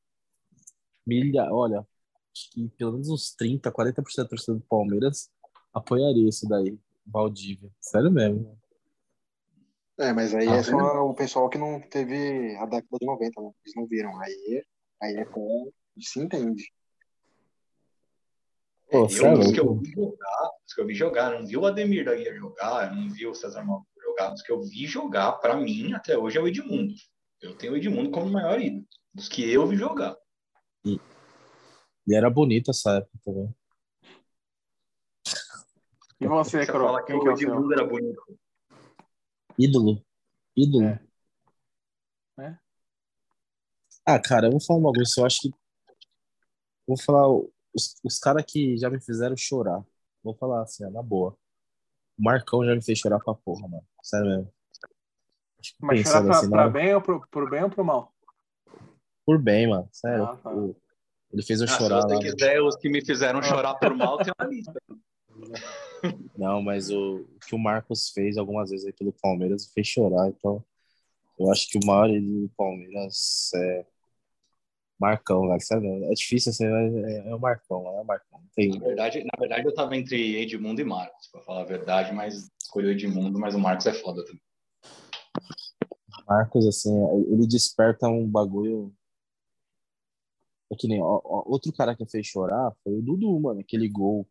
milha, olha, acho que pelo menos uns 30, 40% da torcida do Palmeiras apoiaria isso daí, Valdívia. Sério mesmo.
É, mas aí
Ah,
é só o pessoal que não teve a década de 90, né? Eles não viram. Aí, aí é com... se entende.
Pô,
Eu,
sério?
os que eu vi jogar, os que eu vi jogar, eu não vi o Ademir da Guia jogar, eu não vi o César Mauro jogar, os que eu vi jogar, pra mim, até hoje, é o Edmundo. Eu tenho o Edmundo como maior ídolo, dos que eu vi jogar.
E era bonito essa época também.
E você, Cro?
fala que
Quem
o
que é o seu?
Edmundo era bonito.
Ídolo. Ídolo.
É. É?
Ah, cara, eu vou falar um bagulho, eu acho que. Vou falar os, os caras que já me fizeram chorar. Vou falar assim, ó, na boa. O Marcão já me fez chorar pra porra, mano. Sério mesmo. Que
Mas chorar pra,
assim,
pra bem ou pro, pro bem ou pro mal?
por bem, mano. Sério.
Ah, tá.
Ele fez eu
Ah, se
chorar
você
lá.
quiser, os que me fizeram chorar por mal, tem uma lista.
Não, mas o, o que o Marcos fez algumas vezes aí pelo Palmeiras me fez chorar. Então, eu acho que o maior ídolo do Palmeiras é Marcão, velho. Sério, é difícil assim, mas é, é o Marcão, é o Marcão. Tem,
Na verdade, na verdade, eu tava entre Edmundo e Marcos, pra falar a verdade, mas escolhi o Edmundo, mas o Marcos é foda também.
Marcos, assim, ele desperta um bagulho. É que nem ó, ó, outro cara que fez chorar foi o Dudu, mano. Aquele gol,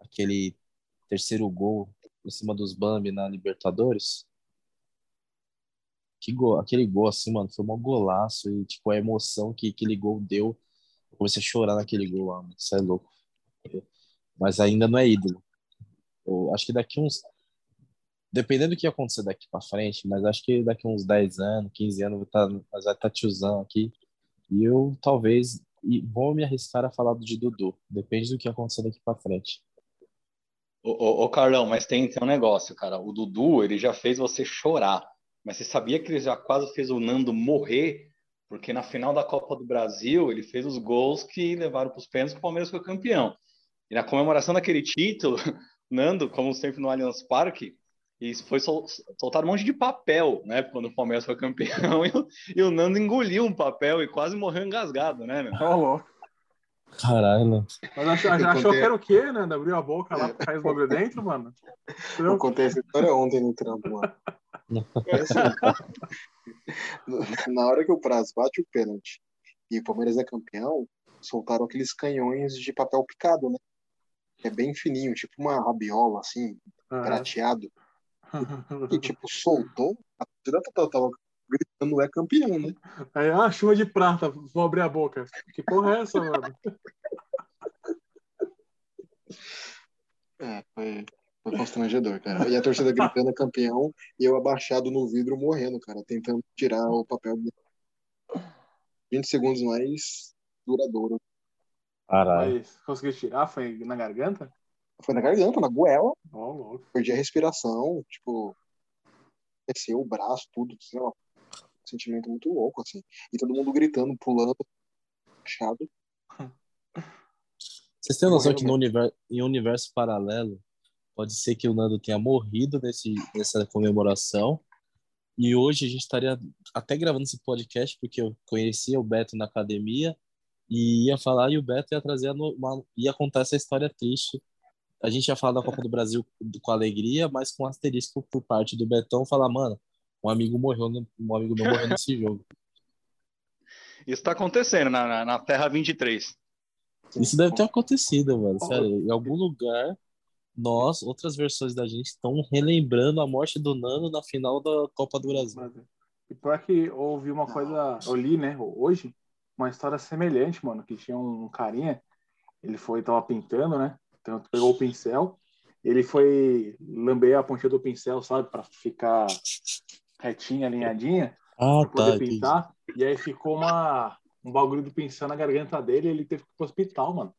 aquele terceiro gol em cima dos Bambi na Libertadores. Que gol, aquele gol, assim, mano, foi um golaço. E, tipo, a emoção que aquele gol deu. Eu comecei a chorar naquele gol lá, mano. Isso é louco. Mas ainda não é ídolo. Eu acho que daqui uns. Dependendo do que acontecer daqui pra frente, mas acho que daqui uns 10 anos, 15 anos, vou tá, nós vai estar tiozão aqui. E eu talvez e vou me arriscar a falar do de Dudu. Depende do que acontecer daqui pra frente.
Ô, ô, Carlão, mas tem, tem um negócio, cara. O Dudu, ele já fez você chorar. Mas você sabia que ele já quase fez o Nando morrer? Porque na final da Copa do Brasil, ele fez os gols que levaram para os pênaltis que o Palmeiras foi campeão. E na comemoração daquele título, Nando, como sempre no Allianz Parque, e foi sol, soltar um monte de papel, né? Quando o Palmeiras foi campeão, e o, e o Nando engoliu um papel e quase morreu engasgado, né, meu?
Ô, louco.
Caralho, mano.
Mas achou, achou
contei-
que era o quê, né? Abriu a boca lá, caiu os bagulho dentro, mano.
Eu contei essa história ontem no trampo, mano. É assim, na hora que o Prazo bate o pênalti e o Palmeiras é campeão, soltaram aqueles canhões de papel picado, né? É bem fininho, tipo uma rabiola, assim,
Ah.
prateado. E, tipo, soltou, a torcida tava gritando é campeão, né?
Aí, ah, chuva de prata, vou abrir a boca. Que porra é essa, mano?
É, foi, foi constrangedor, cara. E a torcida gritando campeão e eu abaixado no vidro morrendo, cara, tentando tirar o papel. dele. 20 segundos mais duradouro.
Caralho.
Mas conseguiu tirar? Foi na garganta?
Foi na garganta, na goela,
Ó, louco.
perdi a respiração, tipo, desceu o braço, tudo, sei lá. Sentimento muito louco, assim. E todo mundo gritando, pulando, achado.
Vocês têm noção que no universo, em um universo paralelo pode ser que o Nando tenha morrido nesse, nessa comemoração e hoje a gente estaria até gravando esse podcast porque eu conhecia o Beto na academia e ia falar e o Beto ia trazer uma, ia contar essa história triste. A gente ia falar da Copa do Brasil com alegria, mas com asterisco por parte do Betão falar, mano, um amigo morreu, um amigo meu morreu nesse jogo.
Isso tá acontecendo na, na, na Terra 23.
Isso deve ter acontecido, mano. Sério, em algum lugar, nós, outras versões da gente, estão relembrando a morte do Nano na final da Copa do Brasil.
E pior que eu ouvi uma coisa, eu li, né, hoje, uma história semelhante, mano, que tinha um carinha, ele foi, tava pintando, né, então pegou o pincel, ele foi lamber a pontinha do pincel, sabe, pra ficar retinha, alinhadinha,
Ah,
pra poder
tá, entendi.
pintar, e aí ficou uma, um bagulho do pincel na garganta dele e ele teve que ir pro hospital, mano.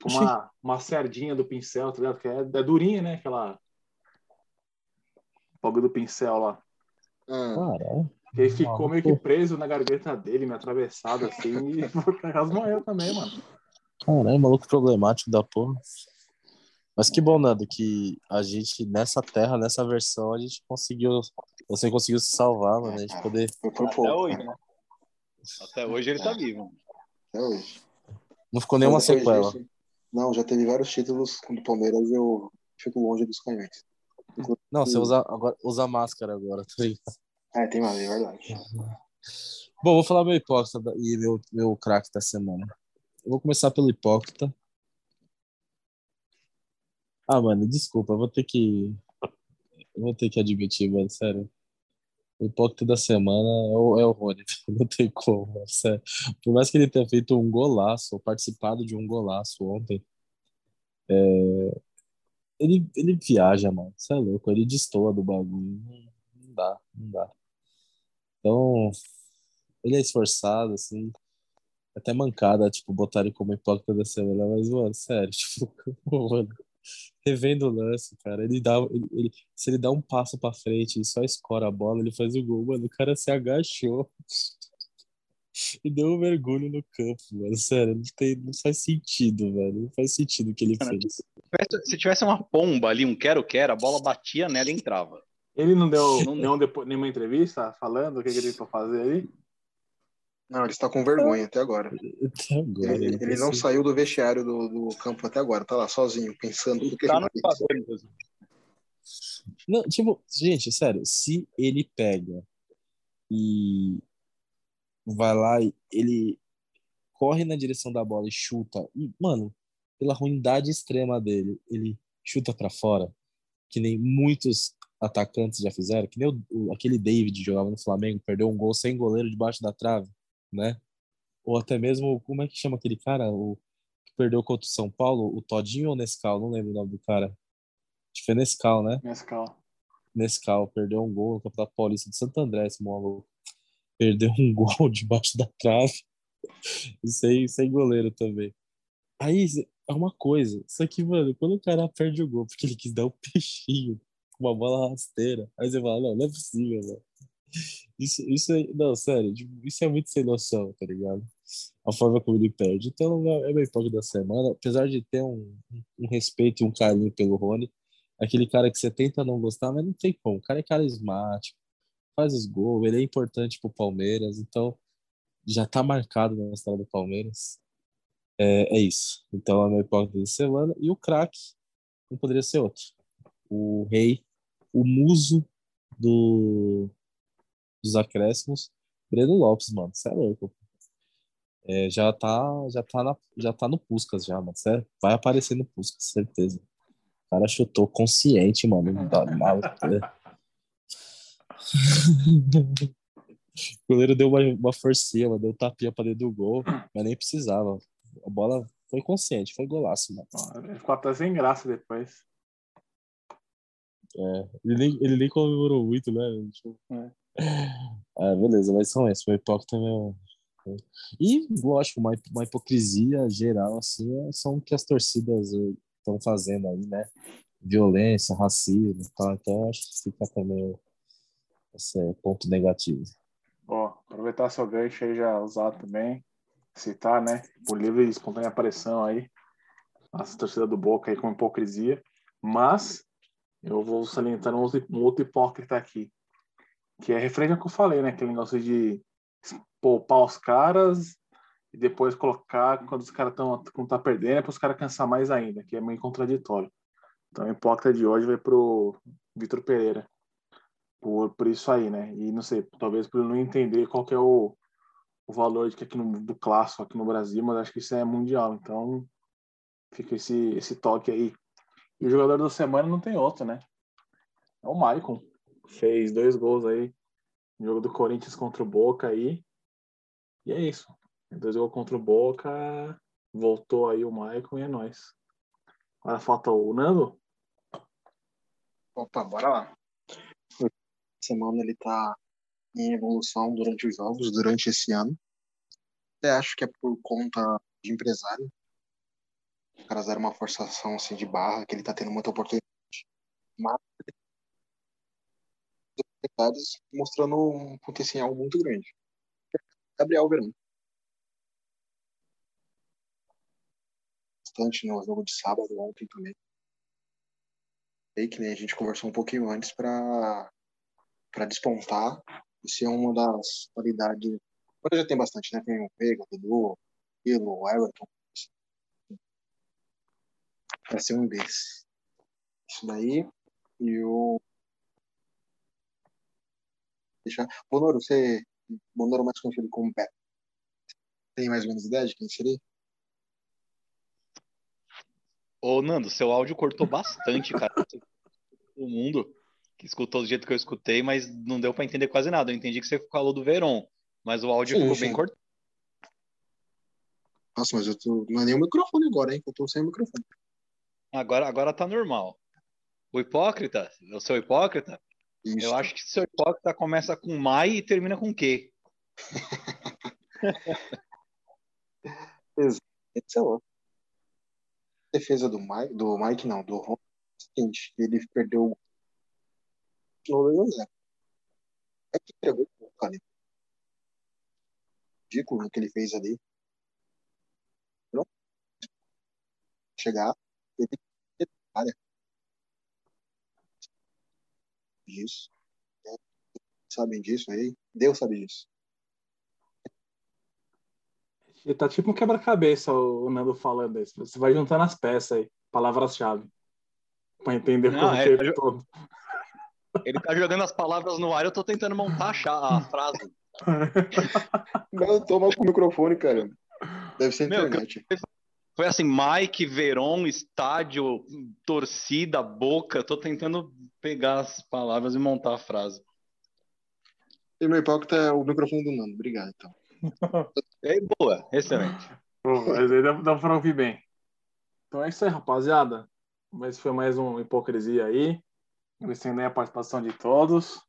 Ficou uma, uma cerdinha do pincel, tá ligado? Que é, é durinha, né, aquela... bagulho do pincel lá.
Ah,
Caralho.
E aí ficou meio que preso na garganta dele, meio atravessado assim, e por acaso morreu também, mano.
Caralho, maluco problemático da porra. Mas que bom, Nando, que a gente, nessa terra, nessa versão, a gente conseguiu. Você conseguiu se salvar, mano. A gente poder.
foi por
Até
pouco,
hoje, né? Até hoje ele tá vivo.
até hoje.
Não ficou nenhuma sequela.
disso- não, já teve vários títulos do Palmeiras eu fico longe dos canhões.
Não, você usa, agora, usa máscara agora, tá ligado?
Ah, tem mais, é verdade.
Bom, vou falar meu hipócrita e meu, meu craque da semana. Eu vou começar pelo hipócrita. Ah, mano, desculpa, vou ter que. Vou ter que admitir, mano, sério. O hipócrita da semana é o, é o Rony, não tem como, sério. Por mais que ele tenha feito um golaço, ou participado de um golaço ontem, é, ele, ele viaja, mano, você é louco, ele destoa do bagulho. Não, não dá, não dá. Então, ele é esforçado, assim. Até mancada, tipo, botar ele como hipócrita da semana, mas, mano, sério, tipo, mano, revendo o lance, cara, ele dá, ele, ele- se ele dá um passo pra frente e só escora a bola, ele faz o gol, mano, o cara se agachou e deu um mergulho no campo, mano, sério, não tem, não faz sentido, velho, não faz sentido o que ele
Cara,
fez.
tivesse- Se tivesse uma pomba ali, um quero-quero, a bola batia nela e entrava.
Ele não deu
Não-
nenhum depo- nenhuma entrevista falando o que, que ele foi fazer aí?
Não, ele está com vergonha até agora.
Até agora,
Ele, ele não
consegue.
saiu do vestiário do, do campo até agora, tá lá sozinho, pensando no que
Tá
ele fez.
Não, tipo, gente, sério, se ele pega e vai lá e ele corre na direção da bola e chuta, e, mano, pela ruindade extrema dele, ele chuta pra fora, que nem muitos atacantes já fizeram, que nem o, o- aquele David jogava no Flamengo, perdeu um gol sem goleiro debaixo da trave, né? Ou até mesmo, como é que chama aquele cara, o que perdeu contra o São Paulo, o Todinho ou Nescau, não lembro o nome do cara. Acho que foi Nescau, né?
Nescau.
Nescau perdeu um gol no Campeonato Paulista de Santo André, esse maluco. Perdeu um gol debaixo da trave sem, sem goleiro também. Aí é uma coisa, só que, mano, quando o cara perde o gol porque ele quis dar um peixinho com uma bola rasteira, aí você fala, não, não é possível, mano. Isso, isso é, não, sério, tipo, isso é muito sem noção, tá ligado? A forma como ele perde. Então, é meu hipócrita da semana, apesar de ter um, um respeito e um carinho pelo Rony, aquele cara que você tenta não gostar, mas não tem como. O cara é carismático, faz os gols, ele é importante pro Palmeiras, então já tá marcado na história do Palmeiras. É, é isso. Então é meu hipócrita da semana. E o craque não poderia ser outro. O rei, o muso do, dos acréscimos, Breno Lopes, mano. Você é louco. É, já tá, já tá, na, já tá no Puskas já, mano. Sério, vai aparecer no Puskas, certeza. O cara chutou consciente, mano. Não dá mal. O goleiro deu uma, uma forcinha, mano, deu um tapinha pra dentro do gol, mas nem precisava. A bola Foi consciente, foi golaço, mano.
Ficou até sem graça depois.
É, ele, nem, ele nem comemorou muito, né?
É.
Ah, beleza, mas são esses. Foi hipócrita mesmo. E, lógico, uma, uma hipocrisia geral, assim, é- são o que as torcidas estão fazendo aí, né? Violência, racismo e tal. Então, acho que fica também esse é ponto negativo.
Ó, aproveitar seu gancho aí já usar também, citar, né, por livre e espontânea aparição aí, as torcidas do Boca aí com hipocrisia, mas eu vou salientar um outro hipócrita aqui, que é referente ao que eu falei, né, aquele negócio de poupar os caras e depois colocar quando os caras estão quando tá perdendo, é para os caras cansar mais ainda, que é meio contraditório. Então, o hipócrita de hoje vai pro Vitor Pereira por, por isso aí, né? E não sei, talvez por não entender qual que é o, o valor de que aqui no, do clássico aqui no Brasil, mas acho que isso é mundial. Então fica esse, esse toque aí. E o jogador da semana não tem outro, né? É o Maicon. Fez dois gols aí no jogo do Corinthians contra o Boca aí. E é isso. Dois gols contra o Boca. Voltou aí o Maicon e é nóis. Agora falta o Nando.
Opa, bora lá. Semana ele tá em evolução durante os jogos, durante esse ano. Até acho que é por conta de empresário. Os caras deram uma forçação assim de barra, que ele tá tendo muita oportunidade. Mas os mostrando um potencial muito grande. Gabriel Verão. Bastante no jogo de sábado ontem também. E que nem a gente conversou um pouquinho antes para despontar e ser uma das qualidades. Agora já tem bastante, né? Tem o Veiga, o Dudu, o Everton. Para ser um desses. Isso daí. E o. Deixa. Bonoro, você. Bonoro mais conhecido como Pé. Tem mais ou menos ideia de quem seria?
Ô, Nando, seu áudio cortou bastante, cara. Todo mundo que escutou do jeito que eu escutei, mas não deu pra entender quase nada. Eu entendi que você falou do Veron, mas o áudio
Sim,
ficou
sim.
bem cortado.
Nossa, mas eu tô. Não é nem o microfone agora, hein? Eu tô sem o microfone.
Agora, agora tá normal. O hipócrita, eu sou hipócrita?
Isso.
Eu acho que seu hipócrita começa com Mai e termina com Q.
Esse é. Defesa do Mike, do Mike não, do Ron. Seguinte, ele perdeu no 2 a 0. É que entregou o cara. Ridículo o que ele fez ali. Não. Chegar, ele tem área. Disso. É, Sabem disso aí? Deus sabe disso.
Ele tá tipo um quebra-cabeça, o Nando falando isso. Você vai juntando as peças aí, palavras-chave. Pra entender
Não,
o
é,
conceito todo.
Ele tá jogando as palavras no ar, eu tô tentando montar a frase.
Não, toma com o microfone, cara. Deve ser
Meu,
internet.
Foi assim, Mike, Veron, estádio, torcida, boca. Tô tentando pegar as palavras e montar a frase.
E meu hipócrita é o microfone do Nando. Obrigado, então.
É boa, excelente.
Pô, Mas aí dá, dá pra ouvir bem. Então é isso aí, rapaziada. Mas foi mais um hipocrisia aí. Agradecendo aí a participação de todos.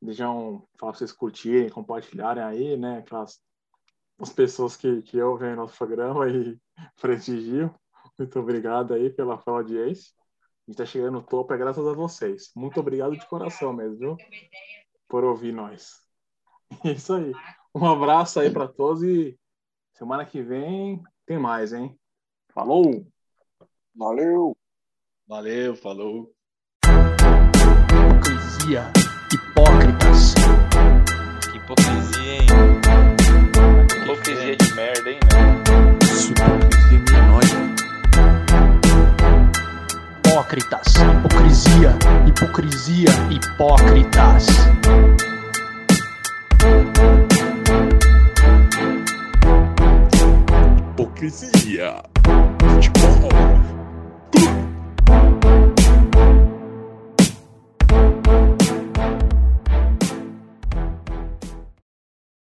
Deixam falar pra vocês curtirem, compartilharem aí, né? Aquelas as pessoas que, que ouvem o nosso programa e prestigiam. Muito obrigado aí pela, pela audiência. A gente tá chegando no topo, é graças a vocês. Muito obrigado de coração mesmo, viu? Por ouvir nós. É isso aí. Um abraço aí para todos e semana que vem tem mais, hein? Falou!
Valeu!
Valeu, falou.
Hipocrisia, hipócritas.
Que hipocrisia, hein? Hipocrisia de merda, hein, né?
Isso, hipocrisia menor.
Hipócritas, hipocrisia, hipocrisia, hipócritas.
Hipocrisia. Futebol.